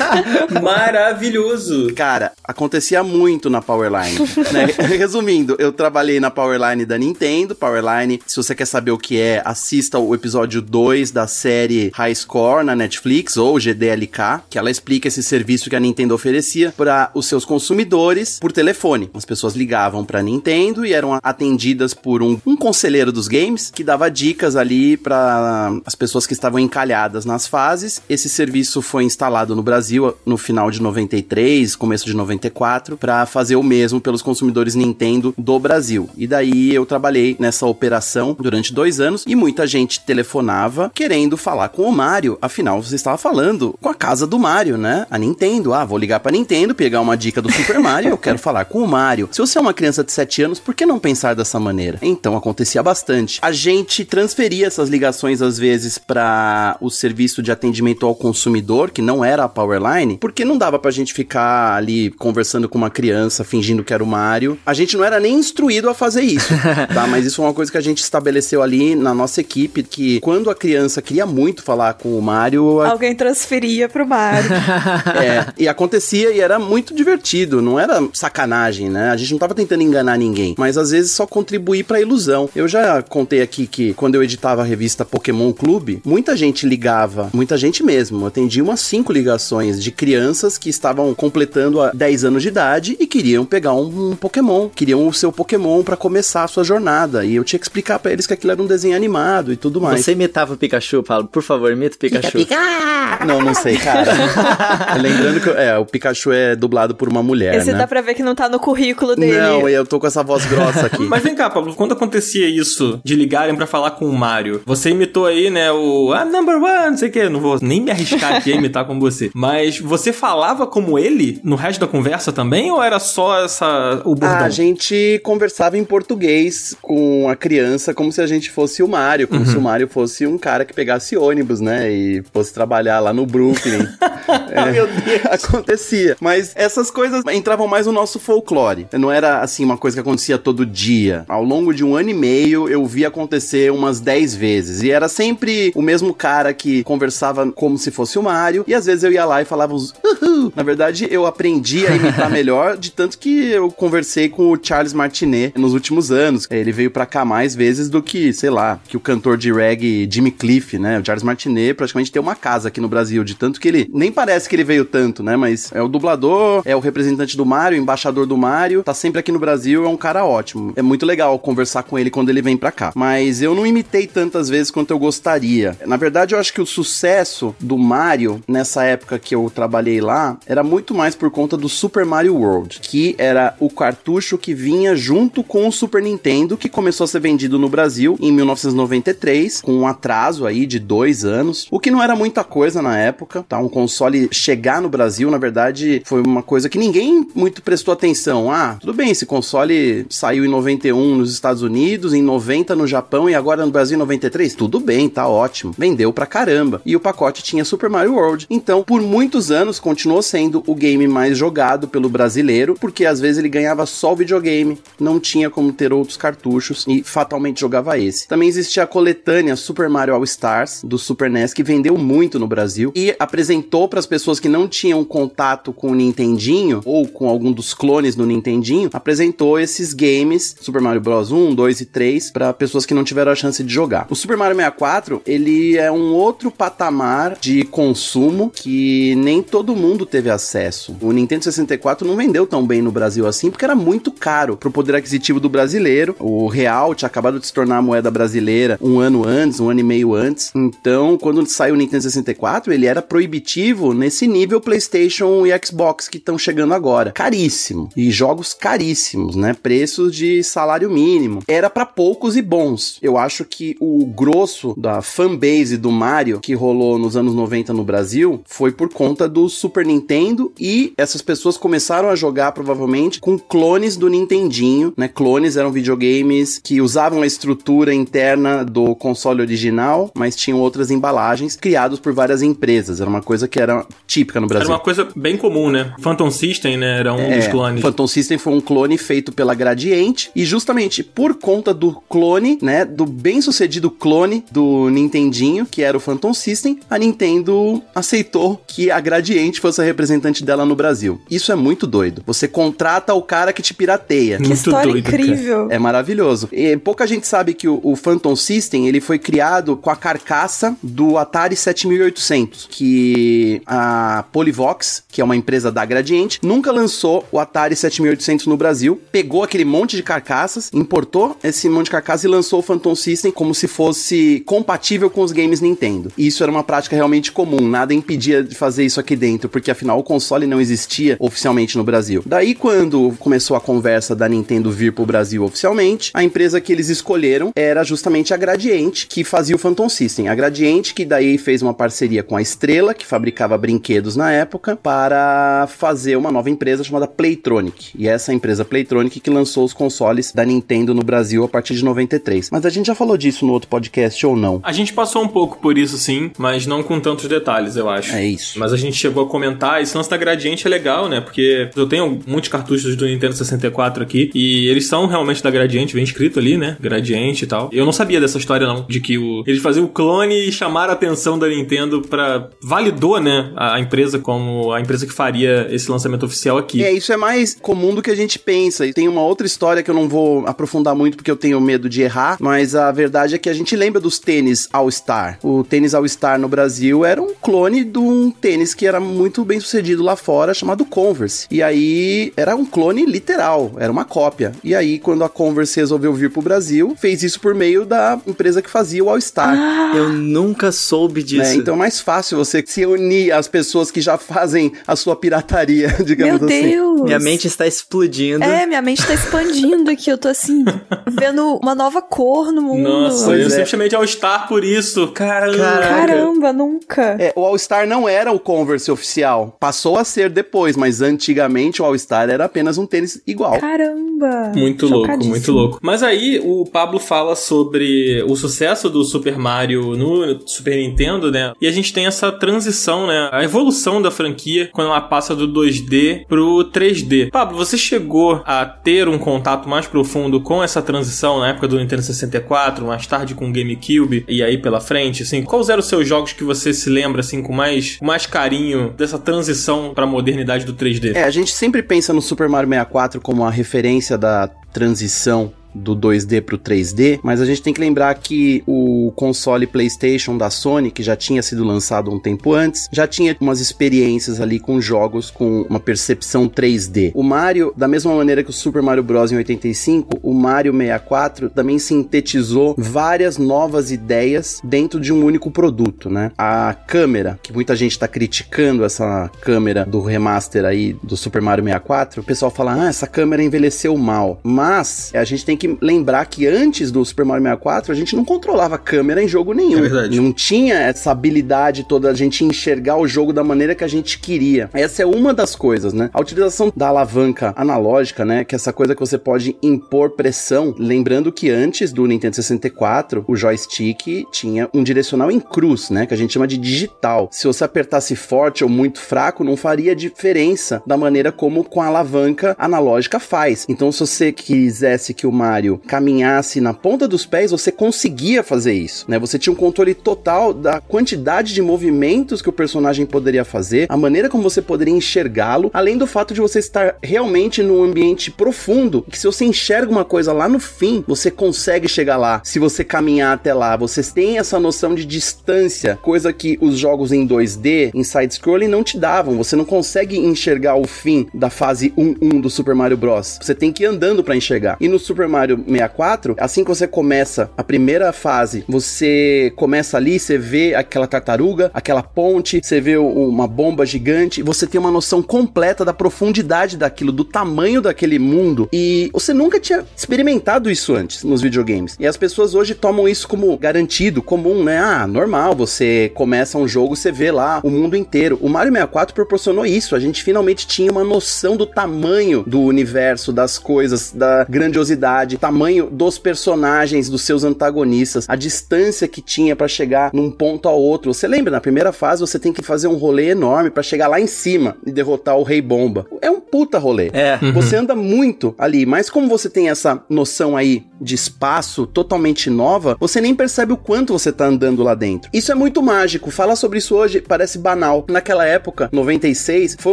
Speaker 1: Maravilhoso.
Speaker 4: Cara, acontecia muito na Powerline. né? Resumindo, eu trabalhei na Powerline da Nintendo. Powerline, se você quer saber o que é, assista o episódio 2 da série High Score na Netflix, ou GDLK, que ela explica esse serviço que a Nintendo oferecia para os seus consumidores por telefone. As pessoas ligavam para Nintendo e eram atendidas por um, um conselheiro dos games que dava dicas ali para as pessoas que estavam encalhadas nas fases. Esse serviço foi instalado no Brasil no final de 93, começo de 94, para fazer o mesmo pelos consumidores Nintendo do Brasil. E daí eu trabalhei nessa operação durante dois anos e muita gente telefonava querendo falar com o Mario. Afinal, você estava falando com a casa do Mario, né? A Nintendo. Ah, vou ligar para Nintendo, pegar uma dica do Super Mario, eu quero falar com o Mario. Se você é uma criança de 7 anos, por que não pensar dessa maneira? Então acontecia bastante. A gente transferia essas ligações às vezes para o serviço de atendimento ao consumidor, que não era a Powerline, porque não dava pra gente ficar ali conversando com uma criança fingindo que era o Mario. A gente não era nem instruído a fazer isso, tá? Mas isso é uma coisa que a gente estabeleceu ali na nossa equipe, que quando a criança queria muito falar com o Mario, a...
Speaker 3: Alguém transferia pro Mario.
Speaker 4: é, e acontecia e era muito divertido, não era sacanagem, né? A gente não tava tentando enganar ninguém, mas às vezes só contribuir pra ilusão. Eu já contei aqui que quando eu editava a revista Pokémon Clube, muita gente ligava, muita gente mesmo. Eu atendi umas cinco ligações de crianças que estavam completando a 10 anos de idade e queriam pegar um, um Pokémon, queriam o seu Pokémon pra começar a sua jornada. E eu tinha que explicar pra eles que aquilo era um desenho animado e tudo mais.
Speaker 2: Você imitava o Pikachu, Paulo? Por favor, imita o Pikachu.
Speaker 4: Não, não sei, cara. Lembrando que é, o Pikachu é dublado por uma mulher,
Speaker 3: Esse
Speaker 4: né?
Speaker 3: dá pra ver que não tá no currículo dele.
Speaker 4: Não, eu tô com essa voz grossa aqui.
Speaker 1: Mas vem cá, Pablo, quando acontecia isso de ligarem pra falar com o Mario, você imitou aí, né, o I'm number one, não sei o que, não vou nem me arriscar aqui a imitar como você. Mas você falava como ele no resto da conversa também, ou era só essa o bordão?
Speaker 4: A gente conversava em português com a criança como se a gente fosse o Mario, como se o Mario fosse um cara que pegasse ônibus, né? E fosse trabalhar lá no Brooklyn. É,
Speaker 1: Meu Deus.
Speaker 4: Acontecia. Mas essas coisas entravam mais no nosso folclore. Não era assim uma coisa que acontecia todo dia. Ao longo de um ano e meio, eu vi acontecer umas 10 vezes. E era sempre o mesmo cara que conversava como se fosse o Mario. E às vezes eu ia lá e falava uns uhul. Na verdade, eu aprendi a imitar melhor, de tanto que eu conversei com o Charles Martinet nos últimos anos. Ele veio pra cá mais vezes do que, sei lá, que o cantor de reggae Jimmy Cliff, né? O Charles Martinet praticamente tem uma casa aqui no Brasil, de tanto que ele nem parece que ele veio tanto, né? Mas é o dublador, é o representante do Mario, embaixador do Mario, tá sempre aqui no Brasil, é um cara ótimo. É muito legal conversar com ele quando ele vem pra cá. Mas eu não imitei tantas vezes quanto eu gostaria. Na verdade, eu acho que o sucesso do Mario nessa época que eu trabalhei lá era muito mais por conta do Super Mario World, que era o cartucho que vinha junto com o Super Nintendo, que começou a ser vendido no Brasil em 1993, com um atraso aí de dois anos, o que não era muita coisa na época, tá? Um console chegar no Brasil, na verdade, foi uma coisa que ninguém muito prestou atenção. Ah, tudo bem, esse console saiu em 91 nos Estados Unidos, em 90 no Japão e agora no Brasil em 93. Tudo bem, tá ótimo. Vendeu pra caramba. E o pacote tinha Super Mario World. Então, por muitos anos, continuou sendo o game mais jogado pelo brasileiro, porque às vezes ele ganhava só o videogame, não tinha como ter outros cartuchos e fatalmente jogava esse. Também existia a coletânea Super Mario All Stars do Super NES que vendeu muito no Brasil e apresentou para as pessoas que não tinham contato com o Nintendinho ou com algum dos clones do Nintendinho, apresentou esses games Super Mario Bros 1, 2 e 3 para pessoas que não tiveram a chance de jogar. O Super Mario 64, ele é um outro patamar de consumo que nem todo mundo teve acesso. O Nintendo 64 não vendeu tão bem no Brasil assim porque era muito caro pro poder aquisitivo do brasileiro. O real tinha acabado de se tornar a moeda brasileira um ano antes, um ano e meio antes. Então, quando saiu o Nintendo 64, ele era proibitivo nesse nível PlayStation e Xbox que estão chegando agora. Caríssimo. E jogos caríssimos, né? Preços de salário mínimo. Era para poucos e bons. Eu acho que o grosso da fanbase do Mario que rolou nos anos 90 no Brasil foi por conta do Super Nintendo e essas pessoas começaram a jogar provavelmente com clones do Nintendinho, né? Clones eram videogames que usavam a estrutura interna do console original, mas tinham outras embalagens criados por várias empresas. Era uma coisa que era típica no Brasil.
Speaker 1: Era uma coisa bem comum, né? Phantom System, né? Era um
Speaker 4: É,
Speaker 1: dos clones.
Speaker 4: Phantom System foi um clone feito pela Gradiente e justamente por conta do clone, né, do bem-sucedido clone do Nintendinho, que era o Phantom System, a Nintendo aceitou que a Gradiente fosse a representante dela no Brasil. Isso é muito doido. Você contrata o cara que te pirateia.
Speaker 3: Que
Speaker 1: Muito
Speaker 3: história
Speaker 1: doido, cara.
Speaker 3: incrível.
Speaker 4: É maravilhoso. E pouca gente sabe que o, o Phantom System ele foi criado com a carcaça do Atari 7800, que a Polivox, que é uma empresa da Gradiente, nunca lançou o Atari 7800 no Brasil. Pegou aquele monte de carcaças, importou esse monte de carcaças e lançou o Phantom System como se fosse compatível com os games Nintendo. E isso era uma prática realmente comum, nada impedia de fazer isso aqui dentro, porque afinal o console não existia oficialmente no Brasil. Daí quando começou a conversa da Nintendo vir pro Brasil oficialmente, a empresa que eles escolheram era justamente a Gradiente, que fazia o Phantom System. A Gradiente que daí fez uma parceria com a Estrela, que fabricava brinquedos na época, para fazer uma nova empresa chamada Playtronic. E essa empresa Playtronic que lançou os consoles da Nintendo no Brasil a partir de 93. Mas a gente já falou disso no outro podcast ou não?
Speaker 1: A gente passou um pouco por isso, sim, mas não com tantos detalhes, eu acho.
Speaker 4: É isso.
Speaker 1: Mas a gente chegou a comentar, esse lance da Gradiente é legal, né? Porque eu tenho muitos cartuchos do Nintendo 64 aqui, e eles são realmente da Gradiente, vem escrito ali, né? Gradiente e tal. Eu não sabia dessa história, não, de que o, eles faziam o clone e chamaram a atenção da Nintendo pra... Validou, né? A empresa como a empresa que faria esse lançamento oficial aqui.
Speaker 4: É, isso é mais comum do que a gente pensa. E tem uma outra história que eu não vou aprofundar muito porque eu tenho medo de errar, mas a verdade é que a gente lembra dos tênis All-Star. O tênis All-Star no Brasil era um clone de um tênis que era muito bem sucedido lá fora, chamado Converse. E aí era um clone literal, era uma cópia. E aí, quando a Converse resolveu vir pro Brasil, fez isso por meio da empresa que fazia o All-Star.
Speaker 2: Eu nunca soube disso.
Speaker 4: né? Então é mais fácil você se unir às pessoas que já fazem a sua pirataria,
Speaker 3: Meu
Speaker 4: digamos assim.
Speaker 3: Deus.
Speaker 2: Minha mente está explodindo.
Speaker 3: É, minha mente tá expandindo aqui. Eu tô assim, vendo uma nova cor no mundo.
Speaker 1: Nossa,
Speaker 4: Pois
Speaker 1: eu
Speaker 4: é.
Speaker 1: sempre chamei de All-Star por isso. Caramba.
Speaker 3: Caramba, nunca.
Speaker 4: É, o All-Star não era o Converse oficial. Passou a ser depois, mas antigamente o All-Star era apenas um tênis igual.
Speaker 3: Caramba.
Speaker 1: Muito louco, muito louco. Mas aí o Pablo fala sobre o sucesso do Super Mario no Super Nintendo, né? E a gente tem essa transição, né? A evolução da franquia quando ela passa do 2D pro 3D. Pablo, você chegou a ter um contato mais profundo com essa transição na época do Nintendo 64, mais tarde com o GameCube e aí pela frente, assim? Quais eram os seus jogos que você se lembra assim com mais, com mais carinho dessa transição pra modernidade do 3D?
Speaker 4: É, a gente sempre pensa no Super Mario 64 como a referência da transição do 2D pro 3D, mas a gente tem que lembrar que o console PlayStation da Sony, que já tinha sido lançado um tempo antes, já tinha umas experiências ali com jogos com uma percepção 3D. O Mario, da mesma maneira que o Super Mario Bros em 85, o Mario 64 também sintetizou várias novas ideias dentro de um único produto, né? A câmera, que muita gente tá criticando essa câmera do remaster aí do Super Mario 64, o pessoal fala: "Ah, essa câmera envelheceu mal". Mas a gente tem que lembrar que antes do Super Mario 64, a gente não controlava a câmera em jogo nenhum.
Speaker 1: É verdade.
Speaker 4: Não tinha essa habilidade toda a gente enxergar o jogo da maneira que a gente queria. Essa é uma das coisas, né? A utilização da alavanca analógica, né, que é essa coisa que você pode impor pressão, lembrando que antes do Nintendo 64, o joystick tinha um direcional em cruz, né, que a gente chama de digital. Se você apertasse forte ou muito fraco, não faria diferença da maneira como com a alavanca analógica faz. Então, se você quisesse que o Mario caminhasse na ponta dos pés, você conseguia fazer isso, né? Você tinha um controle total da quantidade de movimentos que o personagem poderia fazer, a maneira como você poderia enxergá-lo, além do fato de você estar realmente num ambiente profundo, que se você enxerga uma coisa lá no fim, você consegue chegar lá. Se você caminhar até lá, você tem essa noção de distância, coisa que os jogos em 2D, em side-scrolling, não te davam. Você não consegue enxergar o fim da fase 1-1 do Super Mario Bros. Você tem que ir andando para enxergar. E no Super Mario 64, assim que você começa a primeira fase, você começa ali, você vê aquela tartaruga, aquela ponte, você vê uma bomba gigante, você tem uma noção completa da profundidade daquilo, do tamanho daquele mundo. E você nunca tinha experimentado isso antes nos videogames. E as pessoas hoje tomam isso como garantido, comum, né? Ah, normal, você começa um jogo, você vê lá o mundo inteiro. O Mario 64 proporcionou isso. A gente finalmente tinha uma noção do tamanho do universo, das coisas, da grandiosidade, tamanho dos personagens, dos seus antagonistas, a distância que tinha para chegar num ponto ao outro. Você lembra, na primeira fase você tem que fazer um rolê enorme para chegar lá em cima e derrotar o Rei Bomba. É um puta rolê.
Speaker 2: É.
Speaker 4: Uhum. Você anda muito ali, mas como você tem essa noção aí de espaço totalmente nova, você nem percebe o quanto você tá andando lá dentro. Isso é muito mágico. Falar sobre isso hoje parece banal. Naquela época, 96, foi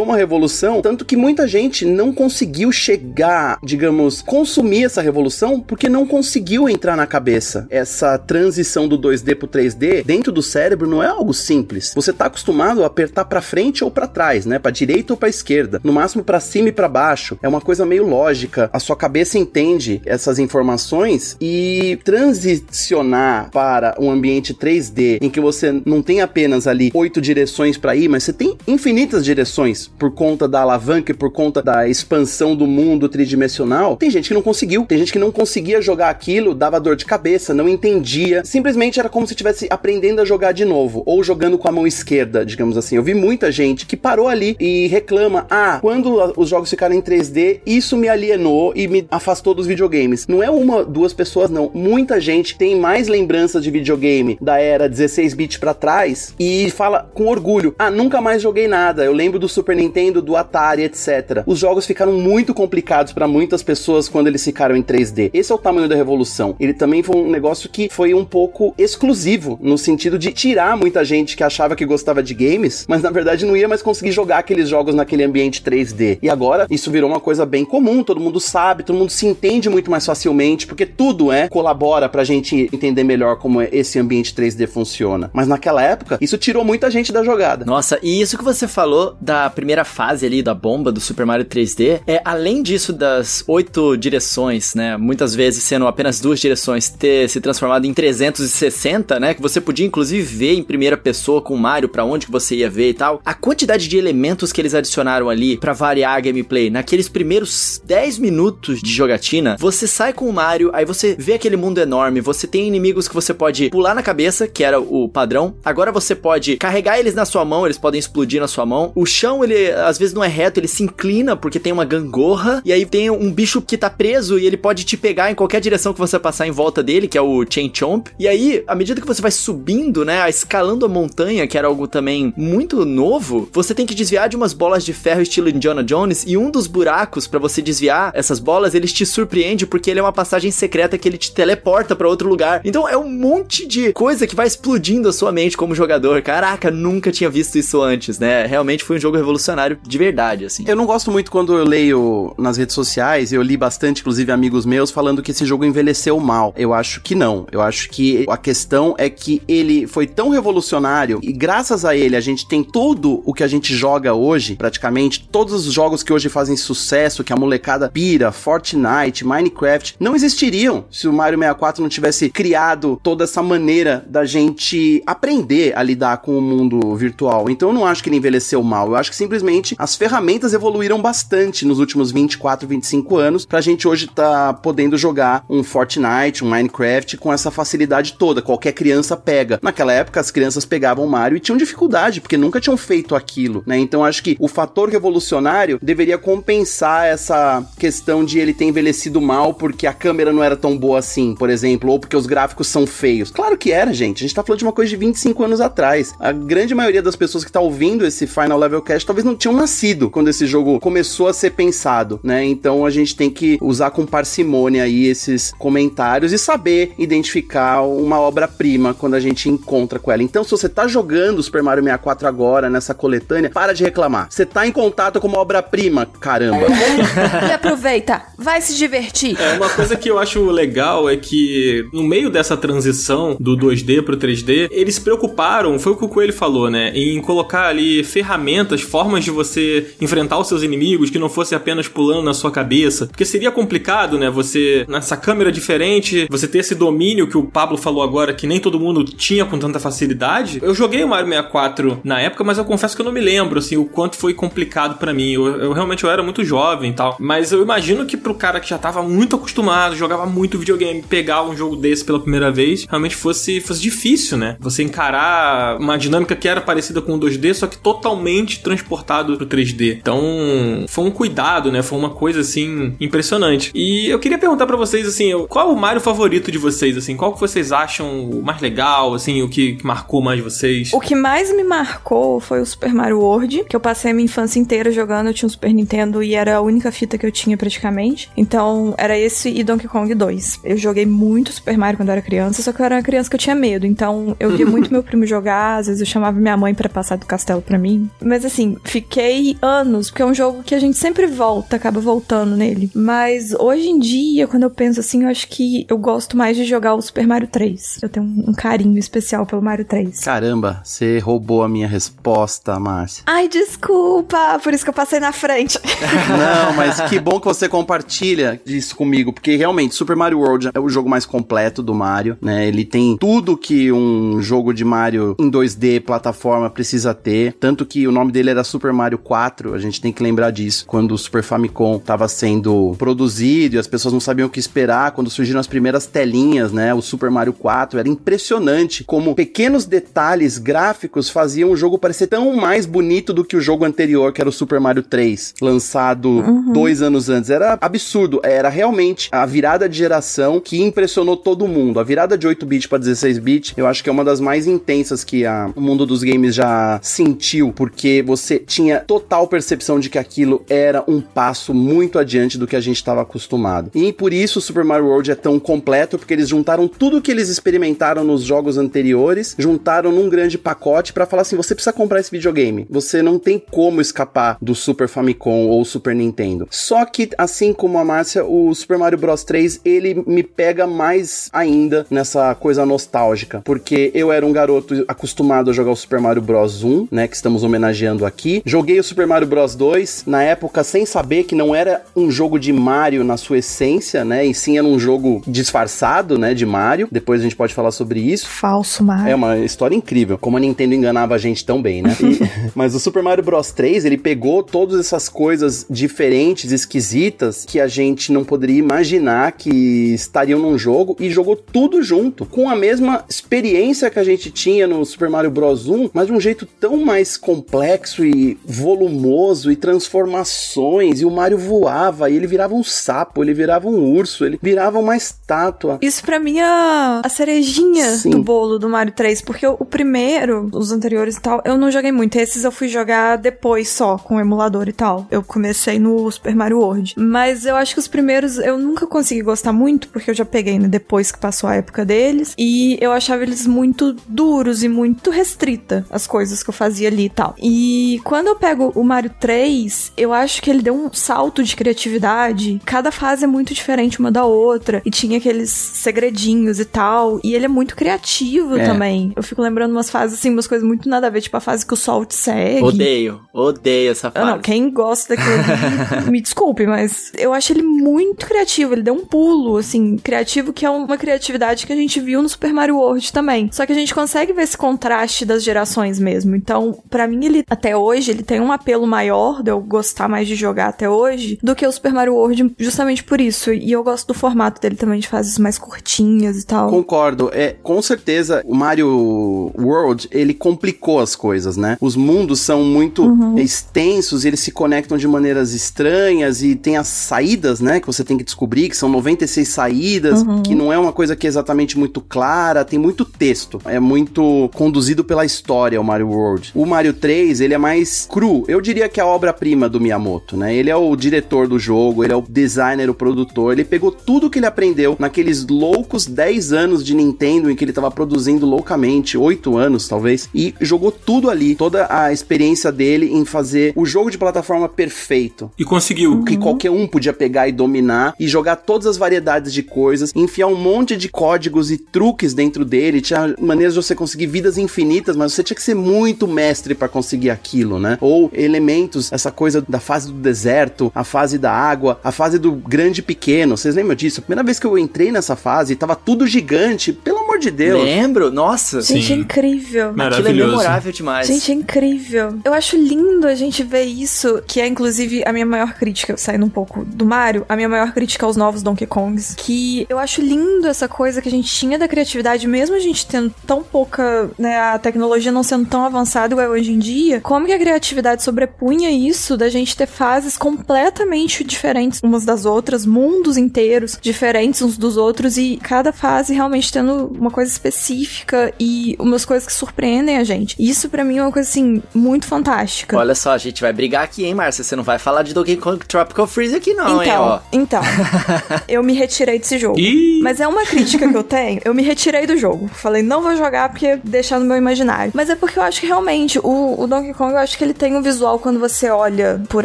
Speaker 4: uma revolução, tanto que muita gente não conseguiu chegar, digamos, consumir essa revolução porque não conseguiu entrar na cabeça. Essa transição do 2D pro 3D dentro do cérebro não é algo simples. Você tá acostumado a apertar para frente ou para trás, né? Para direita ou para esquerda, no máximo para cima e para baixo. É uma coisa meio lógica. A sua cabeça entende essas informações e transicionar para um ambiente 3D em que você não tem apenas ali oito direções para ir, mas você tem infinitas direções por conta da alavanca e por conta da expansão do mundo tridimensional. Tem gente que não conseguiu, tem gente que não conseguia jogar aquilo, dava dor de cabeça, não entendia. Simplesmente era como se estivesse aprendendo a jogar de novo ou jogando com a mão esquerda, digamos assim. Eu vi muita gente que parou ali e reclama: "Ah, quando os jogos ficaram em 3D, isso me alienou e me afastou dos videogames". Não é uma, duas pessoas não. Muita gente tem mais lembranças de videogame da era 16 bit para trás e fala com orgulho: "Ah, nunca mais joguei nada. Eu lembro do Super Nintendo, do Atari, etc". Os jogos ficaram muito complicados para muitas pessoas quando eles ficaram em 3D. Esse é o tamanho da revolução. Ele também foi um negócio que foi um pouco exclusivo no sentido de tirar muita gente que achava que gostava de games, mas na verdade não ia mais conseguir jogar aqueles jogos naquele ambiente 3D. E agora isso virou uma coisa bem comum, todo mundo sabe, todo mundo se entende muito mais facilmente, porque tudo é colabora pra gente entender melhor como esse ambiente 3D funciona. Mas naquela época, isso tirou muita gente da jogada.
Speaker 2: Nossa, e isso que você falou da primeira fase ali da bomba do Super Mario 3D, é além disso das oito direções, né, muitas vezes sendo apenas duas direções, ter se transformado em 360, né, que você podia inclusive ver em primeira pessoa com o Mario para onde que você ia ver e tal. A quantidade de elementos que eles adicionaram ali para variar a gameplay naqueles primeiros 10 minutos de jogatina, você sai com o Mario, aí você vê aquele mundo enorme, você tem inimigos que você pode pular na cabeça, que era o padrão. Agora você pode carregar eles na sua mão, eles podem explodir na sua mão. O chão, ele às vezes não é reto, ele se inclina porque tem uma gangorra. E aí tem um bicho que tá preso e ele pode te pegar em qualquer direção que você passar em volta dele, que é o Chain Chomp. E aí, à medida que você vai subindo, né, escalando a montanha, que era algo também muito novo, você tem que desviar de umas bolas de ferro estilo Indiana Jones. E um dos buracos para você desviar essas bolas, eles te surpreende porque ele é uma passagem secreta que ele te teleporta para outro lugar. Então é um monte de coisa que vai explodindo a sua mente como jogador. Caraca, nunca tinha visto isso antes, né? Realmente foi um jogo revolucionário de verdade, assim.
Speaker 4: Eu não gosto muito quando eu leio nas redes sociais, eu li bastante, inclusive amigos meus, falando que esse jogo envelheceu mal. Eu acho que não. Eu acho que a questão é que ele foi tão revolucionário e graças a ele a gente tem tudo o que a gente joga hoje, praticamente, todos os jogos que hoje fazem sucesso, que a molecada pira, Fortnite, Minecraft, não existiriam se o Mario 64 não tivesse criado toda essa maneira da gente aprender a lidar com o mundo virtual. Então eu não acho que ele envelheceu mal. Eu acho que simplesmente as ferramentas evoluíram bastante nos últimos 24, 25 anos pra gente hoje tá podendo jogar um Fortnite, um Minecraft com essa facilidade toda. Qualquer criança pega. Naquela época as crianças pegavam Mario e tinham dificuldade porque nunca tinham feito aquilo, né? Então acho que o fator revolucionário deveria compensar essa questão de ele ter envelhecido mal porque a câmera não era tão boa assim, por exemplo, ou porque os gráficos são feios. Claro que era, gente. A gente tá falando de uma coisa de 25 anos atrás. A grande maioria das pessoas que tá ouvindo esse Final Level Cast talvez não tinham nascido quando esse jogo começou a ser pensado, né? Então a gente tem que usar com parcimônia aí esses comentários e saber identificar uma obra-prima quando a gente encontra com ela. Então, se você tá jogando Super Mario 64 agora, nessa coletânea, para de reclamar. Você tá em contato com uma obra-prima, caramba.
Speaker 3: e aproveita, vai se divertir.
Speaker 1: É, uma coisa que eu acho legal é que no meio dessa transição do 2D pro 3D, eles se preocuparam, foi o que o Coelho falou, né, em colocar ali ferramentas, formas de você enfrentar os seus inimigos que não fosse apenas pulando na sua cabeça, porque seria complicado, né, você nessa câmera diferente, você ter esse domínio que o Pablo falou agora que nem todo mundo tinha com tanta facilidade. Eu joguei o Mario 64 na época, mas eu confesso que eu não me lembro assim o quanto foi complicado para mim. Eu, eu, realmente eu era muito jovem e tal, mas eu imagino que pro cara que já tava muito acostumado, jogava muito videogame, pegar um jogo desse pela primeira vez, realmente fosse fosse difícil, né? Você encarar uma dinâmica que era parecida com o 2D, só que totalmente transportado pro 3D. Então, foi um cuidado, né? Foi uma coisa assim impressionante. E eu queria perguntar para vocês assim, qual é o Mario favorito de vocês assim? Qual que vocês acham o mais legal, assim, o que, que marcou mais vocês?
Speaker 3: O que mais me marcou foi o Super Mario World, que eu passei a minha infância inteira jogando, eu tinha um Super Nintendo e era a única fita que eu tinha praticamente. Então, era esse e Donkey Kong 2. Eu joguei muito Super Mario quando eu era criança, só que eu era uma criança que eu tinha medo. Então, eu via muito meu primo jogar, às vezes eu chamava minha mãe para passar do castelo para mim. Mas assim, fiquei anos, porque é um jogo que a gente sempre volta, acaba voltando nele. Mas hoje em dia, quando eu penso assim, eu acho que eu gosto mais de jogar o Super Mario 3. Eu tenho um, carinho especial pelo Mario 3.
Speaker 4: Caramba, você roubou a minha resposta, Márcia.
Speaker 3: Ai, desculpa, por isso que eu passei na frente.
Speaker 4: Não, mas que bom que você compartilha isso comigo, porque realmente Super Mario World é o jogo mais completo do Mario, né? Ele tem tudo que um jogo de Mario em 2D, plataforma, precisa ter. Tanto que o nome dele era Super Mario 4, a gente tem que lembrar disso. Quando o Super Famicom estava sendo produzido e as pessoas não sabiam o que esperar, quando surgiram as primeiras telinhas, né? O Super Mario 4, era impressionante como pequenos detalhes gráficos faziam o jogo parecer tão mais bonito do que o jogo anterior, que era o Super Mario 3, lançado uhum. dois anos antes. Era absurdo, era realmente a virada de geração que impressionou todo mundo. A virada de 8-bit para 16-bit, eu acho que é uma das mais intensas que a, o mundo dos games já sentiu, porque você tinha total percepção de que aquilo era um passo muito adiante do que a gente estava acostumado. E por isso o Super Mario World é tão completo, porque eles juntaram tudo que eles experimentaram nos jogos anteriores, juntaram num grande pacote para falar assim: você precisa comprar esse videogame. Você não tem como escapar do Super Famicom ou Super Nintendo. Só que, assim como a Márcia, o Super Mario Bros 3 ele me pega mais ainda nessa coisa nostálgica, porque eu era um garoto acostumado a jogar o Super Mario Bros 1, né, que estamos homenageando aqui. Joguei o Super Mario Bros 2 na época sem saber que não era um jogo de Mario na sua essência, né, e sim era um jogo disfarçado, né, de Mario. Depois a gente pode falar sobre isso.
Speaker 3: Falso Mario.
Speaker 4: É uma história incrível, como a Nintendo enganava a gente tão bem, né? E, mas o Super Mario Bros 3, ele pegou todas essas coisas diferentes, esquisitas, que a gente não poderia imaginar que estariam num jogo e jogou tudo junto, com a mesma experiência que a gente tinha no Super Mario Bros 1, mas de um jeito tão mais complexo e volumoso e transformações, e o Mario voava, e ele virava um sapo, ele virava um urso, ele virava uma estátua.
Speaker 3: Isso para mim é a cerejinha Sim. do bolo do Mario 3, porque o primeiro, os anteriores e tal, eu não joguei muito. Esses eu fui jogar depois só, com o emulador e tal. Eu comecei no Super Mario World. Mas eu acho que os primeiros eu nunca consegui gostar muito, porque eu já peguei né, depois que passou a época deles. E eu achava eles muito duros e muito restrita as coisas que eu fazia ali e tal. E quando eu pego o Mario 3, eu acho que ele deu um salto de criatividade. Cada fase é muito diferente uma da outra. E tinha aqueles segredinhos e tal. E ele é muito criativo é. também. Eu fico lembrando umas fases, assim, umas coisas muito nada a ver, tipo a fase que o sol te segue.
Speaker 2: Odeio, odeio essa fase.
Speaker 3: Não, quem gosta daquilo, me desculpe, mas eu acho ele muito criativo. Ele deu um pulo, assim, criativo, que é uma criatividade que a gente viu no Super Mario World também. Só que a gente consegue ver esse contraste das gerações mesmo. Então, para mim, ele, até hoje, ele tem um apelo maior de eu gostar mais de jogar até hoje do que o Super Mario World, justamente por isso. E eu gosto do formato dele também, de fases mais curtinhas e tal.
Speaker 4: Concordo. É, com certeza, o Mario World, ele complicou as coisas, né? Os mundos são muito uhum. extensos, eles se conectam de maneiras estranhas e tem as saídas, né, que você tem que descobrir, que são 96 saídas, uhum. que não é uma coisa que é exatamente muito clara, tem muito texto. É muito conduzido pela história o Mario World. O Mario 3, ele é mais cru. Eu diria que é a obra-prima do Miyamoto, né? Ele é o diretor do jogo, ele é o designer, o produtor, ele pegou tudo que ele aprendeu naqueles loucos 10 10 anos de Nintendo em que ele tava produzindo loucamente, 8 anos talvez, e jogou tudo ali, toda a experiência dele em fazer o jogo de plataforma perfeito.
Speaker 1: E conseguiu.
Speaker 4: Que qualquer um podia pegar e dominar e jogar todas as variedades de coisas, enfiar um monte de códigos e truques dentro dele, tinha maneiras de você conseguir vidas infinitas, mas você tinha que ser muito mestre para conseguir aquilo, né? Ou elementos, essa coisa da fase do deserto, a fase da água, a fase do grande e pequeno. Vocês lembram disso? A primeira vez que eu entrei nessa fase, tava tudo gigante, pelo amor de Deus.
Speaker 2: Lembro? Nossa.
Speaker 3: Gente,
Speaker 1: Sim.
Speaker 3: é incrível.
Speaker 2: Aquilo é
Speaker 1: Maravilhoso.
Speaker 2: memorável demais.
Speaker 3: Gente, é incrível. Eu acho lindo a gente ver isso, que é inclusive a minha maior crítica, saindo um pouco do Mario, a minha maior crítica aos novos Donkey Kongs, que eu acho lindo essa coisa que a gente tinha da criatividade, mesmo a gente tendo tão pouca, né, a tecnologia não sendo tão avançada igual é hoje em dia, como que a criatividade sobrepunha isso da gente ter fases completamente diferentes umas das outras, mundos inteiros diferentes uns dos outros e cada fase realmente tendo uma coisa específica e umas coisas que surpreendem a gente. Isso pra mim é uma coisa assim muito fantástica.
Speaker 2: Olha só, a gente vai brigar aqui, hein, Márcia? Você não vai falar de Donkey Kong Tropical Freeze aqui não, hein,
Speaker 3: então,
Speaker 2: ó.
Speaker 3: então, eu me retirei desse jogo.
Speaker 1: Ih!
Speaker 3: Mas é uma crítica que eu tenho. Eu me retirei do jogo. Falei, não vou jogar porque deixar no meu imaginário. Mas é porque eu acho que realmente o, o Donkey Kong, eu acho que ele tem um visual quando você olha por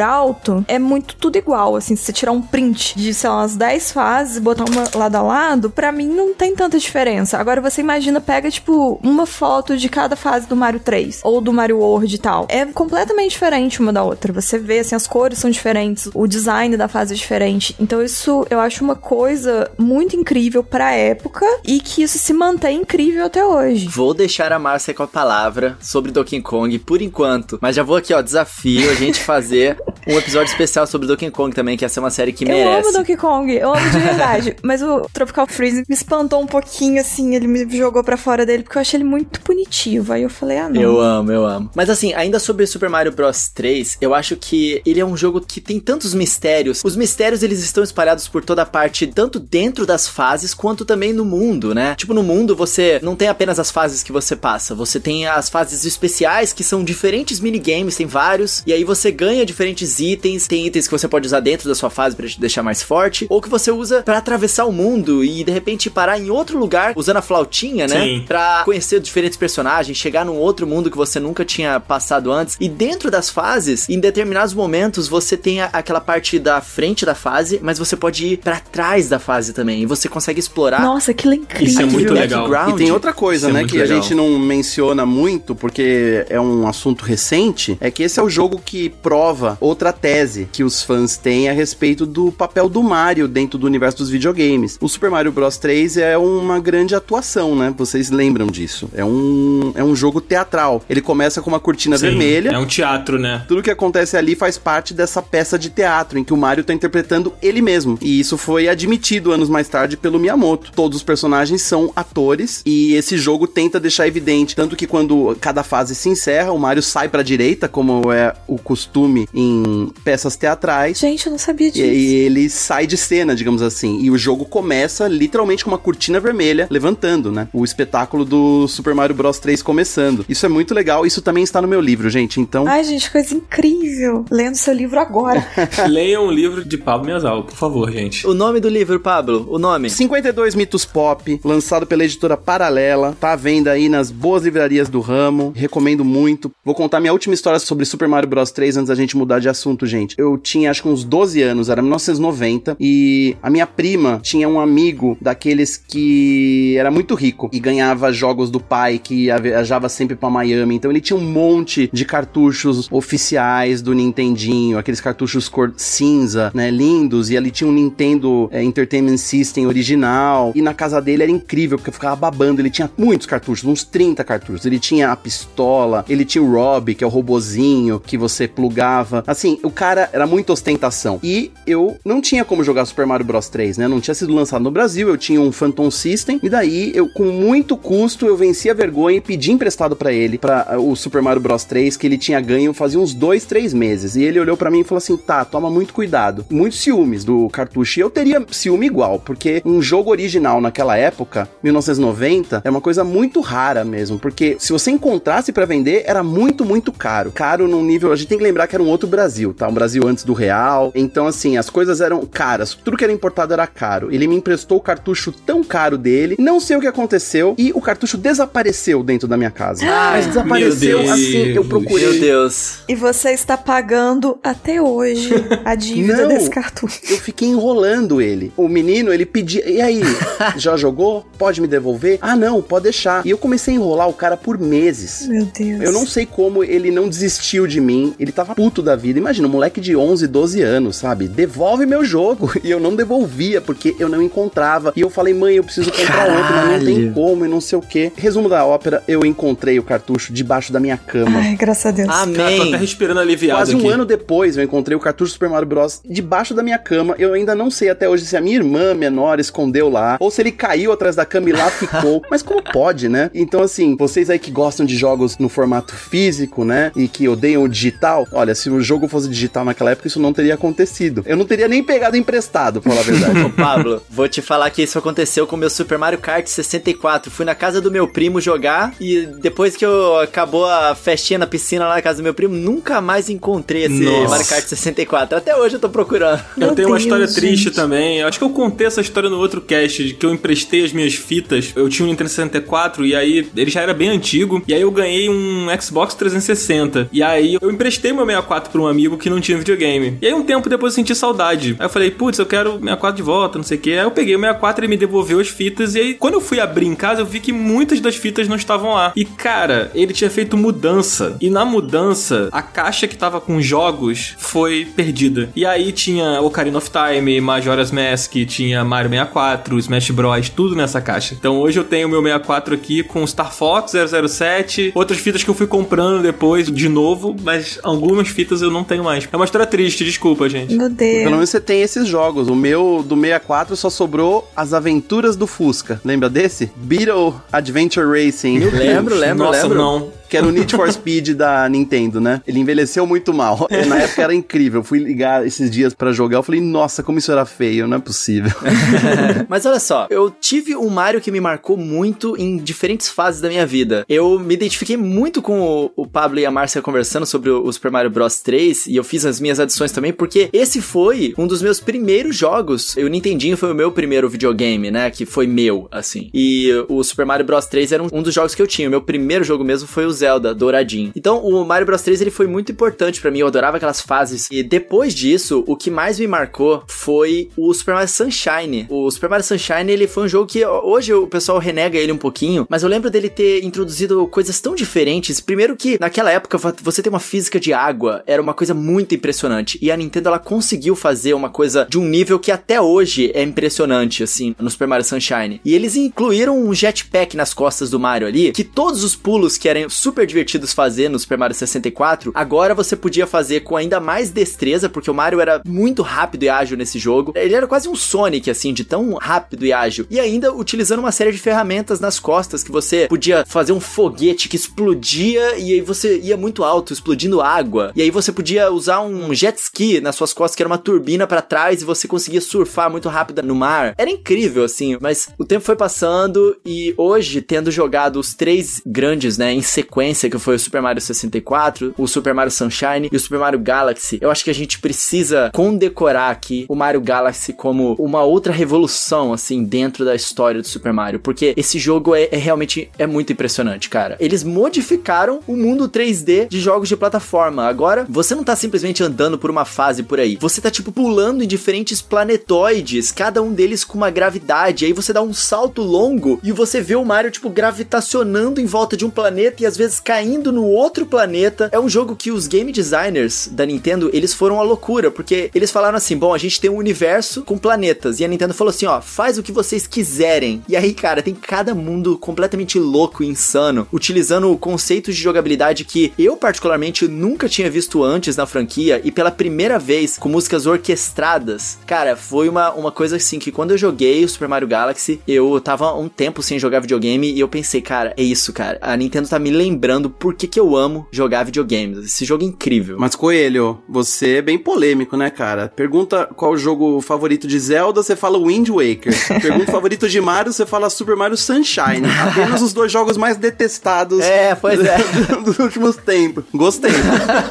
Speaker 3: alto, é muito tudo igual. Assim, se você tirar um print de, lá, umas 10 fases botar uma lado a lado, pra mim não tem tanta diferença. Agora você imagina, pega, tipo, uma foto de cada fase do Mario 3 ou do Mario World e tal. É completamente diferente uma da outra. Você vê, assim, as cores são diferentes, o design da fase é diferente. Então isso eu acho uma coisa muito incrível pra época e que isso se mantém incrível até hoje.
Speaker 2: Vou deixar a Márcia com a palavra sobre Donkey Kong por enquanto. Mas já vou aqui, ó, desafio a gente fazer um episódio especial sobre Donkey Kong também, que essa é uma série que
Speaker 3: Eu
Speaker 2: merece.
Speaker 3: amo Donkey Kong, eu amo de verdade. mas o Tropical Freeze me espantou um pouquinho, assim, ele me jogou pra fora dele, porque eu achei ele muito punitivo. Aí eu falei, ah, não.
Speaker 2: Eu amo, eu amo. Mas assim, ainda sobre Super Mario Bros 3, eu acho que ele é um jogo que tem tantos mistérios. Os mistérios eles estão espalhados por toda parte, tanto dentro das fases quanto também no mundo, né? Tipo, no mundo você não tem apenas as fases que você passa, você tem as fases especiais que são diferentes minigames, tem vários, e aí você ganha diferentes itens, tem itens que você pode usar dentro da sua fase pra te deixar mais forte, ou que você usa pra atravessar o mundo e de repente parar em outro lugar usando a flautinha, né?
Speaker 1: Sim.
Speaker 2: Pra conhecer diferentes personagens, chegar num outro mundo que você nunca tinha passado antes. E dentro das fases, em determinados momentos, você tem a- aquela parte da frente da fase, mas você pode ir pra trás da fase também. E você consegue explorar
Speaker 3: Nossa, aquilo é incrível.
Speaker 1: Isso é muito legal.
Speaker 2: background.
Speaker 4: E tem outra coisa,
Speaker 1: Isso é
Speaker 4: né,
Speaker 1: muito
Speaker 4: que
Speaker 1: legal.
Speaker 4: a gente não menciona muito, porque é um assunto recente, é que esse é o jogo que prova outra tese que os fãs têm a respeito do papel do Mario dentro do universo dos videogames. O Super Mario Bros 3 é uma grande atuação, né? Vocês lembram disso? É um, é um jogo teatral. Ele começa com uma cortina
Speaker 1: Sim,
Speaker 4: vermelha.
Speaker 1: É um teatro, né?
Speaker 4: Tudo que acontece ali faz parte dessa peça de teatro em que o Mario tá interpretando ele mesmo. E isso foi admitido anos mais tarde pelo Miyamoto. Todos os personagens são atores e esse jogo tenta deixar evidente, tanto que quando cada fase se encerra, o Mario sai pra direita, como é o costume em peças teatrais.
Speaker 3: Gente, eu não sabia
Speaker 4: E
Speaker 3: disso.
Speaker 4: aí ele sai de cena, digamos assim. E o jogo começa literalmente com uma cortina vermelha levantando, né? O espetáculo do Super Mario Bros 3 começando. Isso é muito legal. Isso também está no meu livro, gente. Então,
Speaker 3: Ai, gente, coisa incrível. Lendo seu livro agora.
Speaker 1: Leiam o livro de Pablo Miyazawa, por favor, gente.
Speaker 2: O nome do livro, Pablo, o nome.
Speaker 4: 52 Mitos Pop, lançado pela editora Paralela, tá à venda aí nas boas livrarias do ramo, recomendo muito. Vou contar minha última história sobre Super Mario Bros 3 antes da gente mudar de assunto, gente. Eu tinha acho que uns 12 anos, era 1990, e a minha prima tinha um amigo daqueles que era muito rico e ganhava jogos do pai que ia- viajava sempre pra Miami, então ele tinha um monte de cartuchos oficiais do Nintendinho, aqueles cartuchos cor cinza, né, lindos, e ali tinha um Nintendo é, Entertainment System original, e na casa dele era incrível, porque eu ficava babando, ele tinha muitos cartuchos, uns 30 cartuchos, ele tinha a pistola, ele tinha o Rob, que é o robozinho que você plugava, assim, o cara era muita ostentação, e eu não tinha como jogar Super Mario Bros. 3, né, não tinha sido lançado no Brasil, eu tinha um Phantom System, e daí eu, com muito custo, eu venci a vergonha e pedi emprestado pra ele, para o Super Mario Bros. 3, que ele tinha ganho fazia uns dois, três meses, e ele olhou pra mim e falou assim, tá, toma muito cuidado, muitos ciúmes do cartucho, e eu teria ciúme igual, porque um jogo original naquela época, 1990, é uma coisa muito rara mesmo, porque se você encontrasse pra vender, era muito, muito caro, caro num nível, a gente tem que lembrar que era um outro Brasil, Brasil, tá? Um Brasil antes do real. Então, assim, as coisas eram caras. Tudo que era importado era caro. Ele me emprestou o cartucho tão caro dele. Não sei o que aconteceu. E o cartucho desapareceu dentro da minha casa.
Speaker 2: Ai,
Speaker 4: Mas desapareceu assim. Eu procurei.
Speaker 2: Meu Deus.
Speaker 3: E você está pagando até hoje a dívida
Speaker 4: Não.
Speaker 3: desse cartucho.
Speaker 4: Eu fiquei enrolando ele. O menino, ele pedia. E aí? Já jogou? Pode me devolver? Ah, não, pode deixar. E eu comecei a enrolar o cara por meses.
Speaker 3: Meu Deus.
Speaker 4: Eu não sei como ele não desistiu de mim. Ele tava puto da vida. Imagina, um moleque de 11, 12 anos, sabe? Devolve meu jogo. E eu não devolvia porque eu não encontrava. E eu falei, mãe, eu preciso comprar outro, mas não tem
Speaker 2: Caralho.
Speaker 4: como e não sei o quê. Resumo da ópera, eu encontrei o cartucho debaixo da minha cama.
Speaker 3: Ai, graças a Deus.
Speaker 1: Cara, tô até
Speaker 2: Amém.
Speaker 1: respirando aliviado
Speaker 4: Quase um
Speaker 1: aqui.
Speaker 4: ano depois, eu encontrei o cartucho Super Mario Bros. debaixo da minha cama. Eu ainda não sei até hoje se a minha irmã menor escondeu lá, ou se ele caiu atrás da cama e lá ficou. Mas como pode, né? Então, assim, vocês aí que gostam de jogos no formato físico, né? E que odeiam o digital, olha, se o jogo fosse digital naquela época, isso não teria acontecido. Eu não teria nem pegado emprestado, pra falar a verdade.
Speaker 2: Ô, Pablo, vou te falar que isso aconteceu com o meu Super Mario Kart 64. Fui na casa do meu primo jogar e depois que eu acabou a festinha na piscina lá na casa do meu primo, nunca mais encontrei esse
Speaker 1: Nossa.
Speaker 2: Mario Kart 64. Até hoje eu tô procurando.
Speaker 3: Meu
Speaker 1: eu tenho uma
Speaker 3: Deus,
Speaker 1: história
Speaker 3: gente.
Speaker 1: triste também. Acho que eu contei essa história no outro cast, de que eu emprestei as minhas fitas. Eu tinha um Nintendo 64 e aí ele já era bem antigo. E aí eu ganhei um Xbox 360. E aí eu emprestei meu 64 pra um amigo que não tinha videogame. E aí um tempo depois eu senti saudade. Aí eu falei, putz, eu quero o 64 de volta, não sei o que. Aí eu peguei o 64 e ele me devolveu as fitas. E aí quando eu fui abrir em casa, eu vi que muitas das fitas não estavam lá. E cara, ele tinha feito mudança. E na mudança, a caixa que tava com jogos foi perdida. E aí tinha Ocarina of Time, Majora's Mask, tinha Mario 64, Smash Bros, tudo nessa caixa. Então hoje eu tenho meu 64 aqui com Star Fox 007, outras fitas que eu fui comprando depois de novo, mas algumas fitas eu não tenho mais. É uma história triste, desculpa, gente.
Speaker 3: Meu Deus.
Speaker 4: Pelo menos você tem esses jogos. O meu do 64 só sobrou As Aventuras do Fusca. Lembra desse? Beetle Adventure Racing.
Speaker 2: Lembro, lembro,
Speaker 1: Nossa,
Speaker 2: lembro.
Speaker 1: não.
Speaker 4: Que era o Need for Speed da Nintendo, né? Ele envelheceu muito mal. Na época era incrível. Eu fui ligar esses dias pra jogar. Eu falei, nossa, como isso era feio. Não é possível.
Speaker 2: Mas olha só, eu tive um Mario que me marcou muito em diferentes fases da minha vida. Eu me identifiquei muito com o, o Pablo e a Márcia conversando sobre o, o Super Mario Bros 3 e eu fiz as minhas adições também porque esse foi um dos meus primeiros jogos. O Nintendinho foi o meu primeiro videogame, né, que foi meu, assim. E o Super Mario Bros 3 era um, um dos jogos que eu tinha. O meu primeiro jogo mesmo foi o Zelda, douradinho. Então, o Mario Bros 3 ele foi muito importante pra mim, eu adorava aquelas fases. E depois disso, o que mais me marcou foi o Super Mario Sunshine. O Super Mario Sunshine, ele foi um jogo que hoje o pessoal renega ele um pouquinho, mas eu lembro dele ter introduzido coisas tão diferentes. Primeiro que naquela época você ter uma física de água era uma coisa muito impressionante. E a Nintendo ela conseguiu fazer uma coisa de um nível que até hoje é impressionante, assim, no Super Mario Sunshine. E eles incluíram um jetpack nas costas do Mario ali, que todos os pulos que eram super divertidos fazer no Super Mario 64, agora você podia fazer com ainda mais destreza, porque o Mario era muito rápido e ágil nesse jogo. Ele era quase um Sonic, assim, de tão rápido e ágil. E ainda utilizando uma série de ferramentas nas costas, que você podia fazer um foguete que explodia e aí você ia muito alto, explodindo água. E aí você podia usar um jet ski nas suas costas, que era uma turbina para trás, e você conseguia surfar muito rápido no mar. Era incrível, assim, mas o tempo foi passando e hoje, tendo jogado os três grandes, né, em sequência, que foi o Super Mario 64, o Super Mario Sunshine e o Super Mario Galaxy, eu acho que a gente precisa condecorar aqui o Mario Galaxy como uma outra revolução, assim, dentro da história do Super Mario, porque esse jogo é, é realmente é muito impressionante, cara. Eles modificaram o mundo 3D de jogos de plataforma. Agora, você não tá simplesmente andando por uma fase por aí. Você tá, tipo, pulando em diferentes planetoides, cada um deles com uma gravidade. Aí você dá um salto longo e você vê o Mario, tipo, gravitacionando em volta de um planeta e às vezes caindo no outro planeta. É um jogo que os game designers da Nintendo, eles foram a loucura, porque eles falaram assim: bom, a gente tem um universo com planetas. E a Nintendo falou assim: ó, faz o que vocês quiserem. E aí, cara, tem cada mundo completamente louco e insano, utilizando conceitos de jogabilidade que eu, particularmente, nunca tinha visto antes na franquia e pela primeira vez com músicas orquestradas. Cara, foi uma, uma coisa assim que quando eu joguei o Super Mario Galaxy, eu tava um tempo sem jogar videogame e eu pensei, cara, é isso, cara. A Nintendo tá me lembrando lembrando por que que eu amo jogar videogames. Esse jogo é incrível.
Speaker 4: Mas, Coelho, você é bem polêmico, né, cara? Pergunta qual o jogo favorito de Zelda, você fala Wind Waker. Pergunta favorito de Mario, você fala Super Mario Sunshine. Apenas os dois jogos mais detestados
Speaker 2: É, pois é.
Speaker 4: dos últimos tempos. Gostei.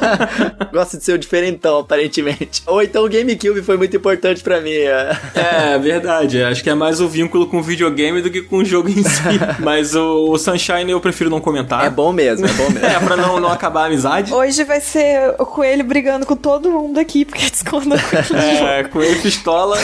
Speaker 2: Gosto de ser o diferentão, aparentemente. Ou então o GameCube foi muito importante pra mim. é.
Speaker 1: É, verdade. Acho que é mais o vínculo com o videogame do que com o jogo em si. Mas o, o Sunshine eu prefiro não comentar.
Speaker 2: É bom mesmo, é bom mesmo.
Speaker 1: É, pra não, não acabar a amizade.
Speaker 3: Hoje vai ser o coelho brigando com todo mundo aqui, porque discorda com ele.
Speaker 1: É, Coelho Pistola.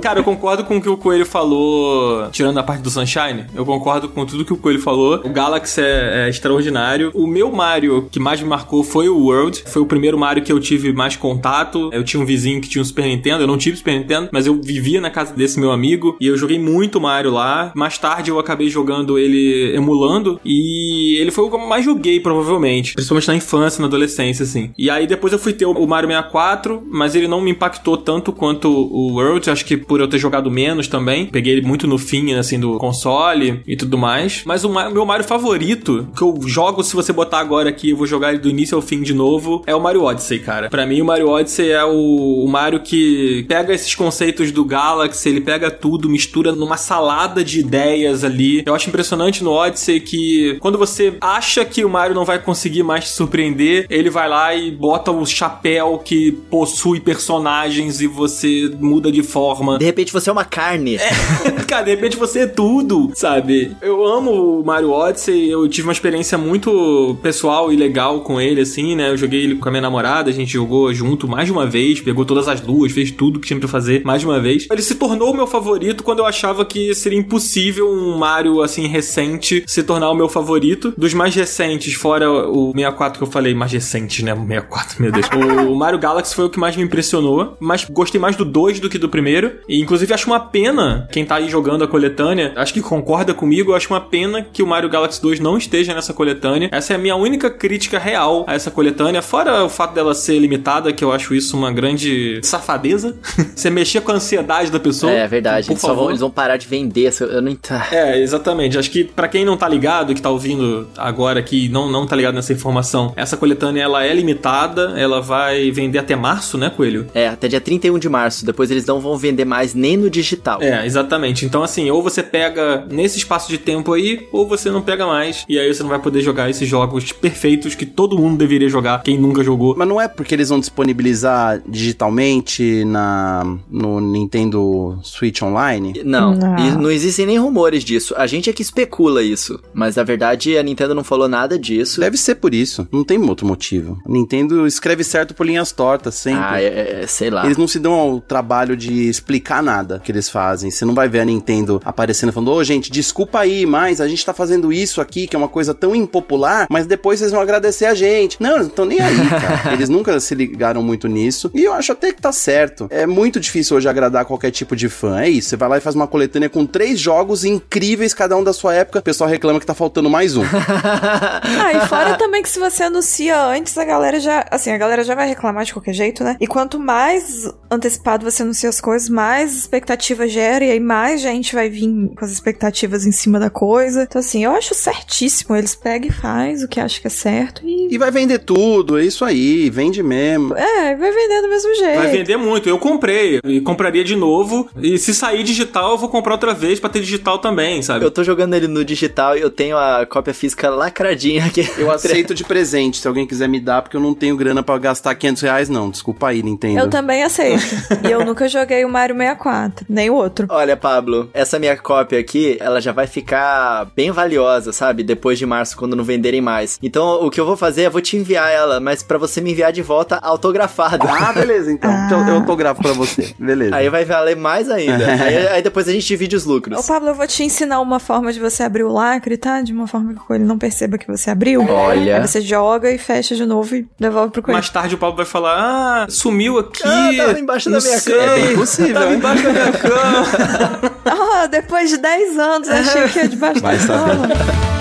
Speaker 1: Cara, eu concordo com o que o Coelho falou, tirando a parte do Sunshine. Eu concordo com tudo que o Coelho falou. O Galaxy é, é extraordinário. O meu Mario que mais me marcou foi o World. Foi o primeiro Mario que eu tive mais contato. Eu tinha um vizinho que tinha um Super Nintendo. Eu não tive Super Nintendo, mas eu vivia na casa desse meu amigo. E eu joguei muito Mario lá. Mais tarde eu acabei jogando ele emulando. E ele foi o que eu mais joguei, provavelmente. Principalmente na infância, na adolescência, assim. E aí depois eu fui ter o Mario 64, mas ele não me impactou tanto quanto o World. Acho que por eu ter jogado menos também. Peguei ele muito no fim, assim, do console e tudo mais. Mas o Ma- meu Mario favorito, que eu jogo, se você botar agora aqui, eu vou jogar ele do início ao fim de novo, é o Mario Odyssey, cara. Pra mim, o Mario Odyssey é o, o Mario que pega esses conceitos do Galaxy, ele pega tudo, mistura numa salada de ideias ali. Eu acho impressionante no Odyssey que quando você acha que o Mario não vai conseguir mais te surpreender, ele vai lá e bota o chapéu que possui personagens e você muda de forma.
Speaker 2: De repente você é uma carne.
Speaker 1: Cara, de repente você é tudo, sabe? Eu amo o Mario Odyssey, eu tive uma experiência muito pessoal e legal com ele, assim, né? Eu joguei ele com a minha namorada, a gente jogou junto mais de uma vez, pegou todas as luas, fez tudo que tinha pra fazer mais de uma vez. Ele se tornou o meu favorito quando eu achava que seria impossível um Mario, assim, recente se tornar o meu favorito. Dos mais recentes, fora o 64 que eu falei, mais recente, né? O 64, meu Deus. O Mario Galaxy foi o que mais me impressionou, mas gostei mais do 2 do que do primeiro. E inclusive acho uma pena, quem tá aí jogando a coletânea, acho que concorda comigo, eu acho uma pena que o Mario Galaxy 2 não esteja nessa coletânea. Essa é a minha única crítica real a essa coletânea, fora o fato dela ser limitada, que eu acho isso uma grande safadeza. Você mexer com a ansiedade da pessoa.
Speaker 2: É verdade,
Speaker 1: Por
Speaker 2: eles, só vão,
Speaker 1: favor.
Speaker 2: eles vão parar de vender. Eu não entendo.
Speaker 1: É, exatamente. Acho que pra quem não tá ligado, que tá ouvindo agora aqui e não, não tá ligado nessa informação, essa coletânea ela é limitada, ela vai vender até março, né, Coelho?
Speaker 2: É, até dia 31 de março. Depois eles não vão vender mais nem no digital.
Speaker 1: É, exatamente. Então, assim, ou você pega nesse espaço de tempo aí, ou você não pega mais. E aí você não vai poder jogar esses jogos perfeitos que todo mundo deveria jogar, quem nunca jogou.
Speaker 4: Mas não é porque eles vão disponibilizar digitalmente na no Nintendo Switch Online?
Speaker 2: Não,
Speaker 3: Não.
Speaker 2: e não existem nem rumores disso. A gente é que especula isso. Mas na verdade a Nintendo não falou nada disso.
Speaker 4: Deve ser por isso. Não tem outro motivo. A Nintendo escreve certo por linhas tortas, sempre.
Speaker 2: Ah, é, é, sei lá.
Speaker 4: Eles não se dão ao trabalho de explicar nada que eles fazem. Você não vai ver a Nintendo aparecendo falando, ô gente, desculpa aí, mas a gente tá fazendo isso aqui, que é uma coisa tão impopular, mas depois vocês vão agradecer a gente. Não, eles não estão nem aí, cara. Eles nunca se ligaram muito nisso. E eu acho até que tá certo. É muito difícil hoje agradar qualquer tipo de fã. É isso. Você vai lá e faz uma coletânea com três jogos incríveis, cada um da sua época. O pessoal reclama que tá faltando mais um.
Speaker 3: Ah, e fora também que se você anuncia antes, a galera já. Assim, a galera já vai reclamar de qualquer jeito, né? E quanto mais antecipado você anuncia as coisas, mais expectativa gera, e aí mais gente vai vir com as expectativas em cima da coisa. Então, assim, eu acho certíssimo. Eles pegam e faz o que acham que é certo e.
Speaker 4: E vai vender tudo, é isso aí, vende mesmo.
Speaker 3: É, vai vender do mesmo jeito.
Speaker 1: Vai vender muito. Eu comprei e compraria de novo. E se sair digital, eu vou comprar outra vez pra ter digital também, sabe?
Speaker 2: Eu tô jogando ele no digital e eu tenho a cópia física lacradinha aqui.
Speaker 4: Eu aceito de presente, se alguém quiser me dar, porque eu não tenho grana pra gastar 500 reais, não. Desculpa aí, Nintendo.
Speaker 3: Eu também aceito. e eu nunca joguei o Mario 64, nem o outro.
Speaker 2: Olha, Pablo, essa minha cópia aqui, ela já vai ficar bem valiosa, sabe? Depois de março, quando não venderem mais. Então, o que eu vou fazer é vou te enviar ela, mas pra você me enviar de volta autografada.
Speaker 4: Ah, beleza, então.
Speaker 3: Ah.
Speaker 4: Então Eu autografo pra você. Beleza.
Speaker 2: Aí vai valer mais ainda. aí, aí depois a gente divide os
Speaker 3: Ô,
Speaker 2: lucros.
Speaker 3: Pablo, eu vou te ensinar uma forma de você abrir o lacre, tá? De uma forma coelho não perceba que você abriu.
Speaker 2: Olha.
Speaker 3: Aí você joga e fecha de novo e devolve pro coelho.
Speaker 1: Mais tarde o Paulo vai falar: Ah, sumiu aqui.
Speaker 2: Ah, tava embaixo da minha
Speaker 1: sei,
Speaker 2: cama.
Speaker 4: É bem possível,
Speaker 1: Tava embaixo da minha cama.
Speaker 3: Ah, depois de 10 anos, achei que ia debaixo
Speaker 4: Vai
Speaker 3: da cama.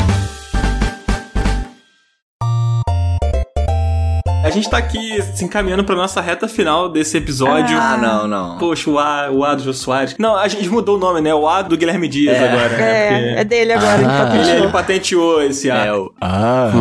Speaker 1: A gente tá aqui se encaminhando pra nossa reta final desse episódio.
Speaker 2: Ah, não, não.
Speaker 1: Poxa, o A, o A do Jô Soares. Não, a gente mudou o nome, né? O A do Guilherme Dias
Speaker 2: É.
Speaker 1: agora, né?
Speaker 3: É,
Speaker 1: Porque
Speaker 3: é dele agora, ele
Speaker 1: Ele,
Speaker 3: patenteou.
Speaker 1: ele patenteou esse A.
Speaker 2: É o.
Speaker 4: Ah.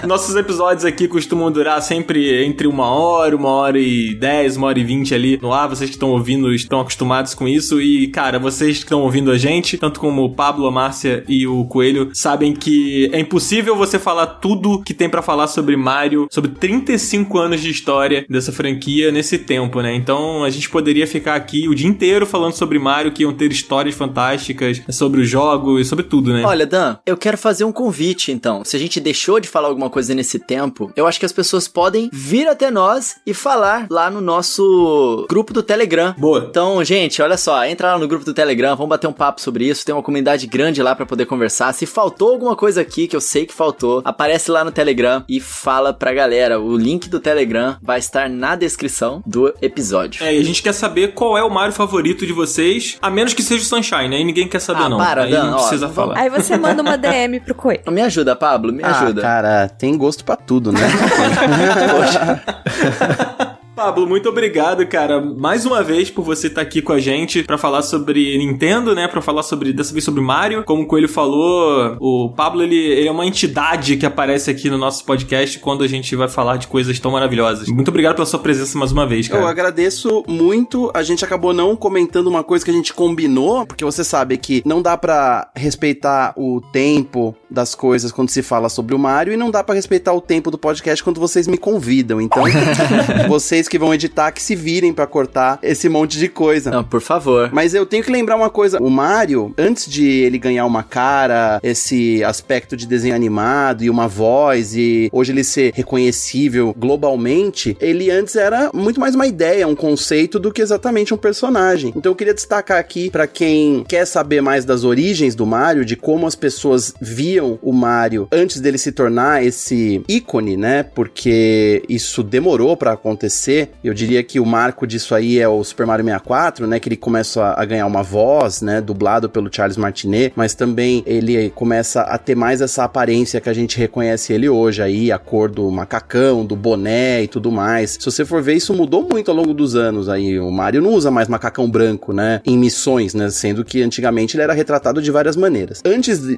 Speaker 1: Nossos episódios aqui costumam durar sempre entre uma hora, uma hora e dez, uma hora e vinte ali no ar. Vocês que estão ouvindo estão acostumados com isso. E, cara, vocês que estão ouvindo a gente, tanto como o Pablo, a Márcia e o Coelho, sabem que é impossível você falar tudo que tem pra falar sobre Mario, sobre 35 anos de história dessa franquia nesse tempo, né? Então a gente poderia ficar aqui o dia inteiro falando sobre Mario, que iam ter histórias fantásticas sobre o jogo e sobre tudo, né?
Speaker 2: Olha, Dan, eu quero fazer um convite, então. Se a gente deixou de falar alguma coisa nesse tempo, eu acho que as pessoas podem vir até nós e falar lá no nosso grupo do Telegram.
Speaker 1: Boa.
Speaker 2: Então, gente, olha só, entra lá no grupo do Telegram, vamos bater um papo sobre isso. Tem uma comunidade grande lá pra poder conversar. Se faltou alguma coisa aqui, que eu sei que faltou, aparece lá no Telegram e fala pra galera. O link do Telegram vai estar na descrição do episódio.
Speaker 1: É, e a gente quer saber qual é o Mario favorito de vocês, a menos que seja o Sunshine, aí ninguém quer saber
Speaker 2: Ah,
Speaker 1: não.
Speaker 2: para,
Speaker 1: aí
Speaker 2: Dan,
Speaker 1: não
Speaker 2: ó,
Speaker 1: precisa
Speaker 2: vamos-
Speaker 1: falar.
Speaker 3: Aí você manda uma DM pro Coelho.
Speaker 2: Me ajuda, Pablo, me
Speaker 4: Ah,
Speaker 2: ajuda.
Speaker 4: cara, tem gosto pra tudo, né?
Speaker 1: Pablo, muito obrigado, cara, mais uma vez por você estar aqui com a gente pra falar sobre Nintendo, né, Pra falar sobre dessa vez sobre Mario. Como o Coelho falou, o Pablo ele, ele é uma entidade que aparece aqui no nosso podcast quando a gente vai falar de coisas tão maravilhosas. Muito obrigado pela sua presença mais uma vez,
Speaker 4: Eu
Speaker 1: cara.
Speaker 4: agradeço muito. A gente acabou não comentando uma coisa que a gente combinou, porque você sabe que não dá pra respeitar o tempo das coisas quando se fala sobre o Mario e não dá pra respeitar o tempo do podcast quando vocês me convidam. Então, vocês que vão editar que se virem pra cortar esse monte de coisa.
Speaker 2: Não, por favor.
Speaker 4: Mas eu tenho que lembrar uma coisa: o Mario, antes de ele ganhar uma cara, esse aspecto de desenho animado e uma voz, e hoje ele ser reconhecível globalmente, ele antes era muito mais uma ideia, um conceito do que exatamente um personagem. Então eu queria destacar aqui pra quem quer saber mais das origens do Mario, de como as pessoas viam o Mario antes dele se tornar esse ícone, né? Porque isso demorou pra acontecer. Eu diria que o marco disso aí é o Super Mario 64, né? Que ele começa a, ganhar uma voz, né? Dublado pelo Charles Martinet, mas também ele começa a ter mais essa aparência que a gente reconhece ele hoje aí, a cor do macacão, do boné e tudo mais. Se você for ver, isso mudou muito ao longo dos anos aí. O Mario não usa mais macacão branco, né? Em missões, né? Sendo que antigamente ele era retratado de várias maneiras. Antes de-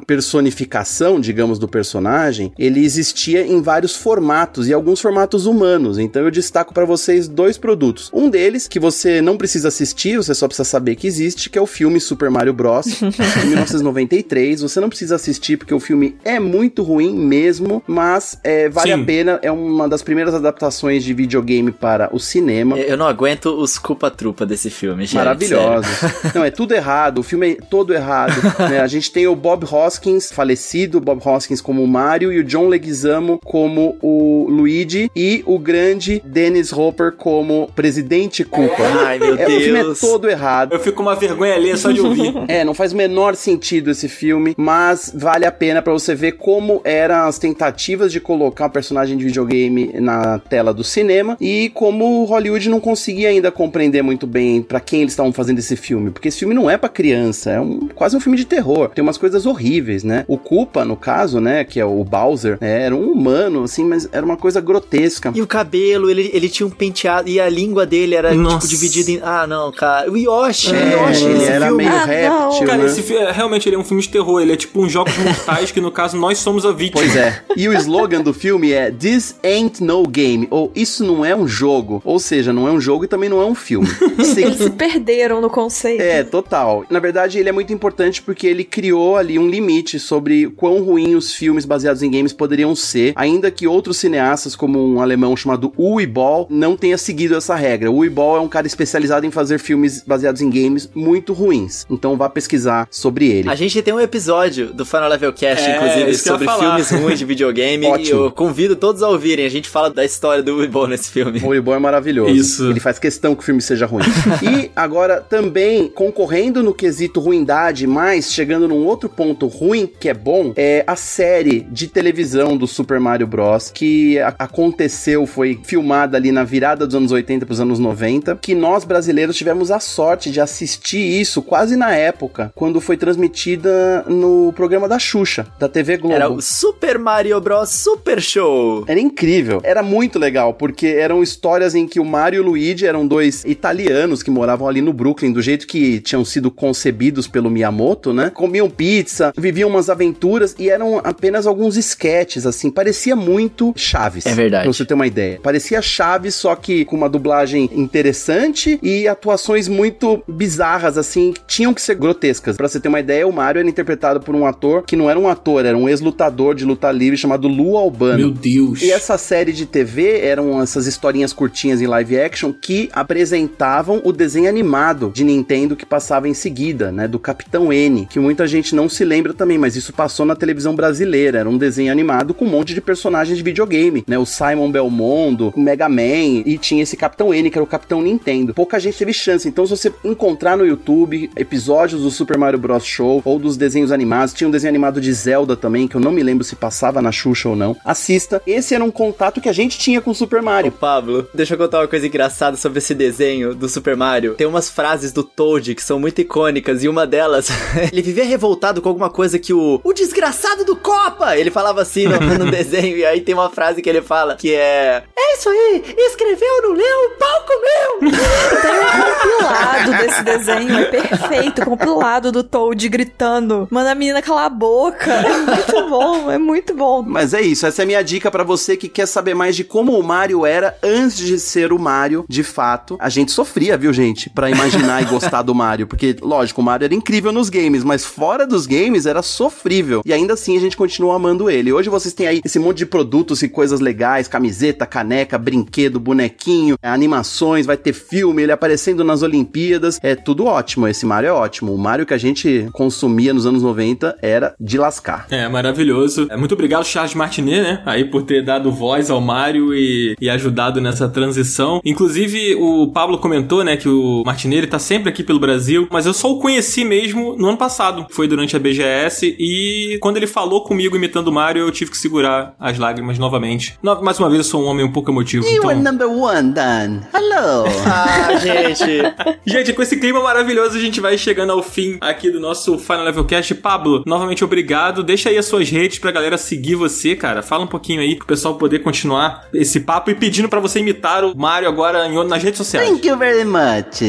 Speaker 4: personificação, digamos, do personagem, ele existia em vários formatos e alguns formatos humanos. Então eu destaco pra vocês dois produtos. Um deles que você não precisa assistir, você só precisa saber que existe, que é o filme Super Mario Bros. de 1993. Você não precisa assistir porque o filme é muito ruim mesmo, mas é, vale
Speaker 1: Sim.
Speaker 4: a pena. É uma das primeiras adaptações de videogame para o cinema.
Speaker 2: Eu não aguento os culpa-trupa desse filme, gente. sério.
Speaker 4: Maravilhosos. Não, é tudo errado. O filme é todo errado. né? A gente tem o Bob Hoskins, falecido Bob Hoskins como o Mario, e o John Leguizamo como o Luigi, e o grande Dennis Hopper como Presidente Koopa.
Speaker 2: Ai, meu
Speaker 4: É, o filme é
Speaker 2: Deus.
Speaker 4: todo errado.
Speaker 1: Eu fico com uma vergonha ali só de ouvir.
Speaker 4: É, não faz o menor sentido esse filme, mas vale a pena pra você ver como eram as tentativas de colocar um personagem de videogame na tela do cinema e como Hollywood não conseguia ainda compreender muito bem pra quem eles estavam fazendo esse filme, porque esse filme não é pra criança, é um, quase um filme de terror. Tem umas coisas horríveis, né? O Koopa, no caso, né, que é o Bowser, né, era um humano assim, mas era uma coisa grotesca.
Speaker 2: E o cabelo, ele, ele tinha um penteado, e a língua dele era,
Speaker 1: Nossa.
Speaker 2: tipo, dividida em... Ah, não, cara. O Yoshi,
Speaker 4: É,
Speaker 2: o Yoshi,
Speaker 4: ele era
Speaker 2: filme.
Speaker 4: meio
Speaker 3: Ah,
Speaker 4: réptil,
Speaker 1: Cara,
Speaker 4: né?
Speaker 1: esse filme, realmente ele é um filme de terror, ele é tipo um Jogos Mortais, que no caso nós somos a vítima.
Speaker 4: Pois é. E o slogan do filme é This ain't no game, ou isso não é um jogo. Ou seja, não é um jogo e também não é um filme. Sim.
Speaker 3: Eles se perderam no conceito.
Speaker 4: É, total. Na verdade, ele é muito importante porque ele criou ali um limite sobre quão ruim os filmes baseados em games poderiam ser, ainda que outros cineastas, como um alemão chamado Uwe Boll, não tenha seguido essa regra. O Uwe Boll é um cara especializado em fazer filmes baseados em games muito ruins. Então vá pesquisar sobre ele.
Speaker 2: A gente tem um episódio do Final Level Cast,
Speaker 1: É,
Speaker 2: inclusive, sobre filmes ruins de videogame. e
Speaker 4: Ótimo.
Speaker 2: eu convido todos a ouvirem. A gente fala da história do Weeball nesse filme.
Speaker 4: O Uwe Boll é maravilhoso.
Speaker 1: Isso.
Speaker 4: Ele faz questão que o filme seja ruim. e agora também concorrendo no quesito ruindade, mas chegando num outro ponto ponto ruim que é bom é a série de televisão do Super Mario Bros. que aconteceu, foi filmada ali na virada dos anos 80 para os anos 90, que nós brasileiros tivemos a sorte de assistir isso quase na época, quando foi transmitida no programa da Xuxa, da TV Globo.
Speaker 2: Era o Super Mario Bros. Super Show.
Speaker 4: Era incrível, era muito legal, porque eram histórias em que o Mario e o Luigi eram dois italianos que moravam ali no Brooklyn, do jeito que tinham sido concebidos pelo Miyamoto, né? Comiam pizza, viviam umas aventuras e eram apenas alguns esquetes, assim, parecia muito Chaves.
Speaker 2: É verdade.
Speaker 4: Pra você ter uma ideia. Parecia Chaves, só que com uma dublagem interessante e atuações muito bizarras, assim, que tinham que ser grotescas. Pra você ter uma ideia, o Mario era interpretado por um ator que não era um ator, era um ex-lutador de luta livre chamado Lu Albano.
Speaker 1: Meu Deus.
Speaker 4: E essa série de TV eram essas historinhas curtinhas em live action que apresentavam o desenho animado de Nintendo que passava em seguida, né? Do Capitão N, que muita gente não se lembra também, mas isso passou na televisão brasileira. Era um desenho animado com um monte de personagens de videogame, né? O Simon Belmondo, o Mega Man, e tinha esse Capitão N, que era o Capitão Nintendo. Pouca gente teve chance. Então, se você encontrar no YouTube episódios do Super Mario Bros. Show ou dos desenhos animados, tinha um desenho animado de Zelda também, que eu não me lembro se passava na Xuxa ou não. Assista. Esse era um contato que a gente tinha com o Super
Speaker 2: Ô,
Speaker 4: Mario.
Speaker 2: Pablo, deixa eu contar uma coisa engraçada sobre esse desenho do Super Mario. Tem umas frases do Toad que são muito icônicas e uma delas, ele vivia revoltado com alguma coisa que o o desgraçado do Copa, ele falava assim no, no desenho e aí tem uma frase que ele fala que é É isso aí, escreveu, não leu, o pau comeu.
Speaker 3: Tem um compilado desse desenho, é perfeito. Compilado do Toad gritando, manda a menina calar a boca. É muito bom, é muito bom.
Speaker 4: Mas é isso, essa é a minha dica pra você que quer saber mais de como o Mario era antes de ser o Mario, de fato. A gente sofria, viu, gente, Pra imaginar e gostar do Mario, porque lógico, o Mario era incrível nos games, mas fora dos games era sofrível. E ainda assim a gente continua amando ele. Hoje vocês têm aí esse monte de produtos e coisas legais, camiseta, caneca, brinquedo, bonequinho, animações, vai ter filme, ele aparecendo nas Olimpíadas. É tudo ótimo, esse Mario é ótimo. O Mario que a gente consumia nos anos 90 era de lascar.
Speaker 1: É, maravilhoso. É, muito obrigado, Charles Martinet, né? Aí por ter dado voz ao Mario e, e ajudado nessa transição. Inclusive, o Pablo comentou, né, que o Martinet ele tá sempre aqui pelo Brasil, mas eu só o conheci mesmo no ano passado. Foi durante a BGS e quando ele falou comigo imitando o Mario, eu tive que segurar as lágrimas novamente. No- mais uma vez, eu sou um homem um pouco emotivo.
Speaker 4: You are
Speaker 1: Então...
Speaker 4: number one, Dan. Hello.
Speaker 2: Ah, gente.
Speaker 1: Gente, com esse clima maravilhoso, a gente vai chegando ao fim aqui do nosso Final Level Cast. Pablo, novamente obrigado. Deixa aí as suas redes pra galera seguir você, cara. Fala um pouquinho aí pro pessoal poder continuar esse papo e pedindo pra você imitar o Mario agora em, nas redes sociais.
Speaker 4: Thank you very much.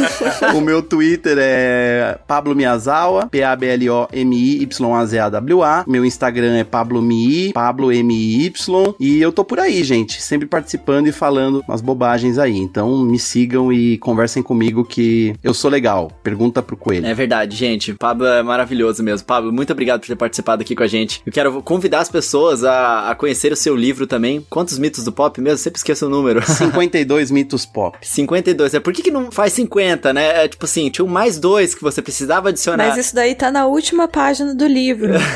Speaker 4: o meu Twitter é Pablo Miyazawa, P-A-B-L-O-M-I-Y-A-Z-A-W-A. Meu Instagram é Pablo Mi, Pablo M-I-Y. E eu tô por aí, gente, sempre participando e falando umas bobagens aí. Então me sigam e conversem comigo que eu sou legal. Pergunta pro Coelho.
Speaker 2: É verdade, gente. Pablo é maravilhoso mesmo. Pablo, muito obrigado por ter participado aqui com a gente. Eu quero convidar as pessoas a, a conhecer o seu livro também. Quantos mitos do pop mesmo? Sempre esqueço o número.
Speaker 4: 52 mitos pop.
Speaker 2: 52. É por que, que não faz 50, né? É tipo assim, tinha um mais dois que você precisava adicionar.
Speaker 3: Mas isso daí tá na última página do livro.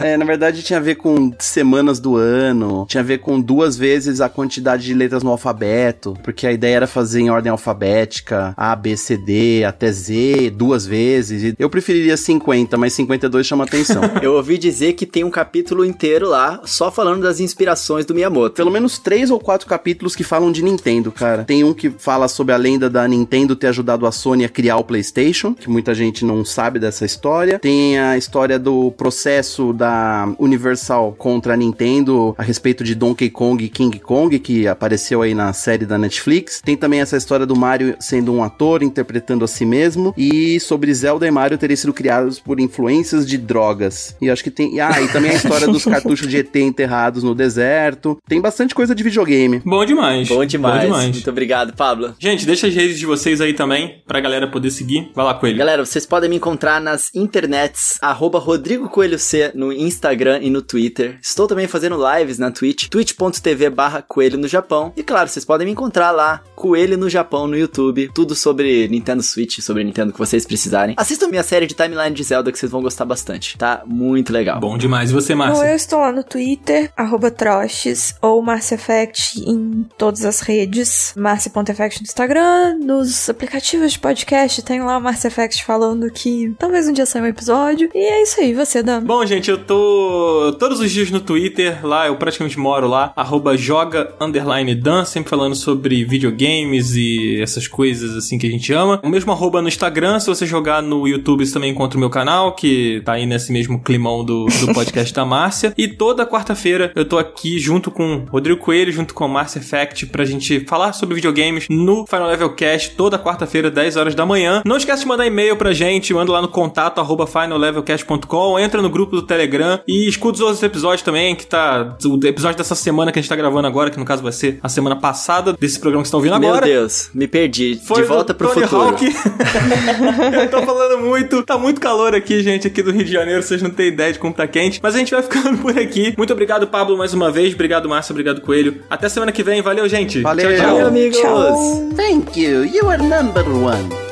Speaker 4: É, na verdade tinha a ver com semanas do ano, tinha a ver com duas vezes a quantidade de letras no alfabeto, porque a ideia era fazer em ordem alfabética, A, B, C, D, até Z, duas vezes. E Eu preferiria 50, mas 52 chama atenção.
Speaker 2: Eu ouvi dizer que tem um capítulo inteiro lá só falando das inspirações do Miyamoto.
Speaker 4: Pelo menos três ou quatro capítulos que falam de Nintendo, cara. Tem um que fala sobre a lenda da Nintendo ter ajudado a Sony a criar o PlayStation, que muita gente não sabe dessa história. Tem a história do processo da Universal contra a Nintendo a respeito de Donkey Kong e King Kong, que apareceu aí na série da Netflix. Tem também essa história do Mario sendo um ator, interpretando a si mesmo. E sobre Zelda e Mario terem sido criados por influências de drogas. E acho que tem. Ah, e também a história dos cartuchos de ET enterrados no deserto. Tem bastante coisa de videogame.
Speaker 1: Bom demais.
Speaker 2: Bom demais.
Speaker 1: Bom demais.
Speaker 2: Muito obrigado, Pablo.
Speaker 1: Gente, deixa as redes de vocês aí também, pra galera poder seguir. Vai lá, Coelho.
Speaker 2: Galera, vocês podem me encontrar nas internets, arroba Rodrigo Coelho C, no Instagram e no Twitter. Estou também fazendo lives na Twitch, twitch.tv barra Coelho no Japão. E claro, vocês podem me encontrar lá, Coelho no Japão no YouTube. Tudo sobre Nintendo Switch, sobre Nintendo que vocês precisarem. Assistam minha série de timeline de Zelda que vocês vão gostar bastante. Tá muito legal.
Speaker 1: Bom demais. E você,
Speaker 3: Bom,
Speaker 1: Márcia?
Speaker 3: eu estou lá no Twitter, arroba Troches, ou Marcia Effect em todas as redes. Marcia.effect no Instagram, nos aplicativos de podcast, tem lá o Marcia Effect falando que talvez um dia saia um episódio. E é isso aí, você, Dan.
Speaker 1: Bom, gente, eu tô todos os dias no Twitter, lá eu praticamente moro lá, arroba joga underline dan, sempre falando sobre videogames e essas coisas assim que a gente ama. O mesmo arroba no Instagram, se você jogar no YouTube você também encontra o meu canal, que tá aí nesse mesmo climão do, do podcast da Márcia. E toda quarta-feira eu tô aqui junto com o Rodrigo Coelho, junto com o Márcia Effect, pra gente falar sobre videogames no Final Level Cast, toda quarta-feira, 10 horas da manhã. Não esquece de mandar e-mail pra gente, manda lá no contato arroba finallevelcast.com, entra no grupo do Telegram e escuta os outros episódios também, que tá. O episódio dessa semana que a gente tá gravando agora, que no caso vai ser a semana passada desse programa que vocês estão ouvindo
Speaker 2: Meu
Speaker 1: agora.
Speaker 2: Deus, me perdi.
Speaker 1: Foi
Speaker 2: de volta pro
Speaker 1: Tony
Speaker 2: futuro.
Speaker 1: Hawk. eu tô falando muito. Tá muito calor aqui, gente, aqui do Rio de Janeiro. Vocês não têm ideia de como tá quente. Mas a gente vai ficando por aqui. Muito obrigado, Pablo, mais uma vez. Obrigado, Márcio. Obrigado, Coelho. Até semana que vem. Valeu, gente.
Speaker 4: Valeu.
Speaker 1: Tchau, tchau.
Speaker 2: Valeu, amigos.
Speaker 3: Tchau.
Speaker 4: Thank you. You are number one.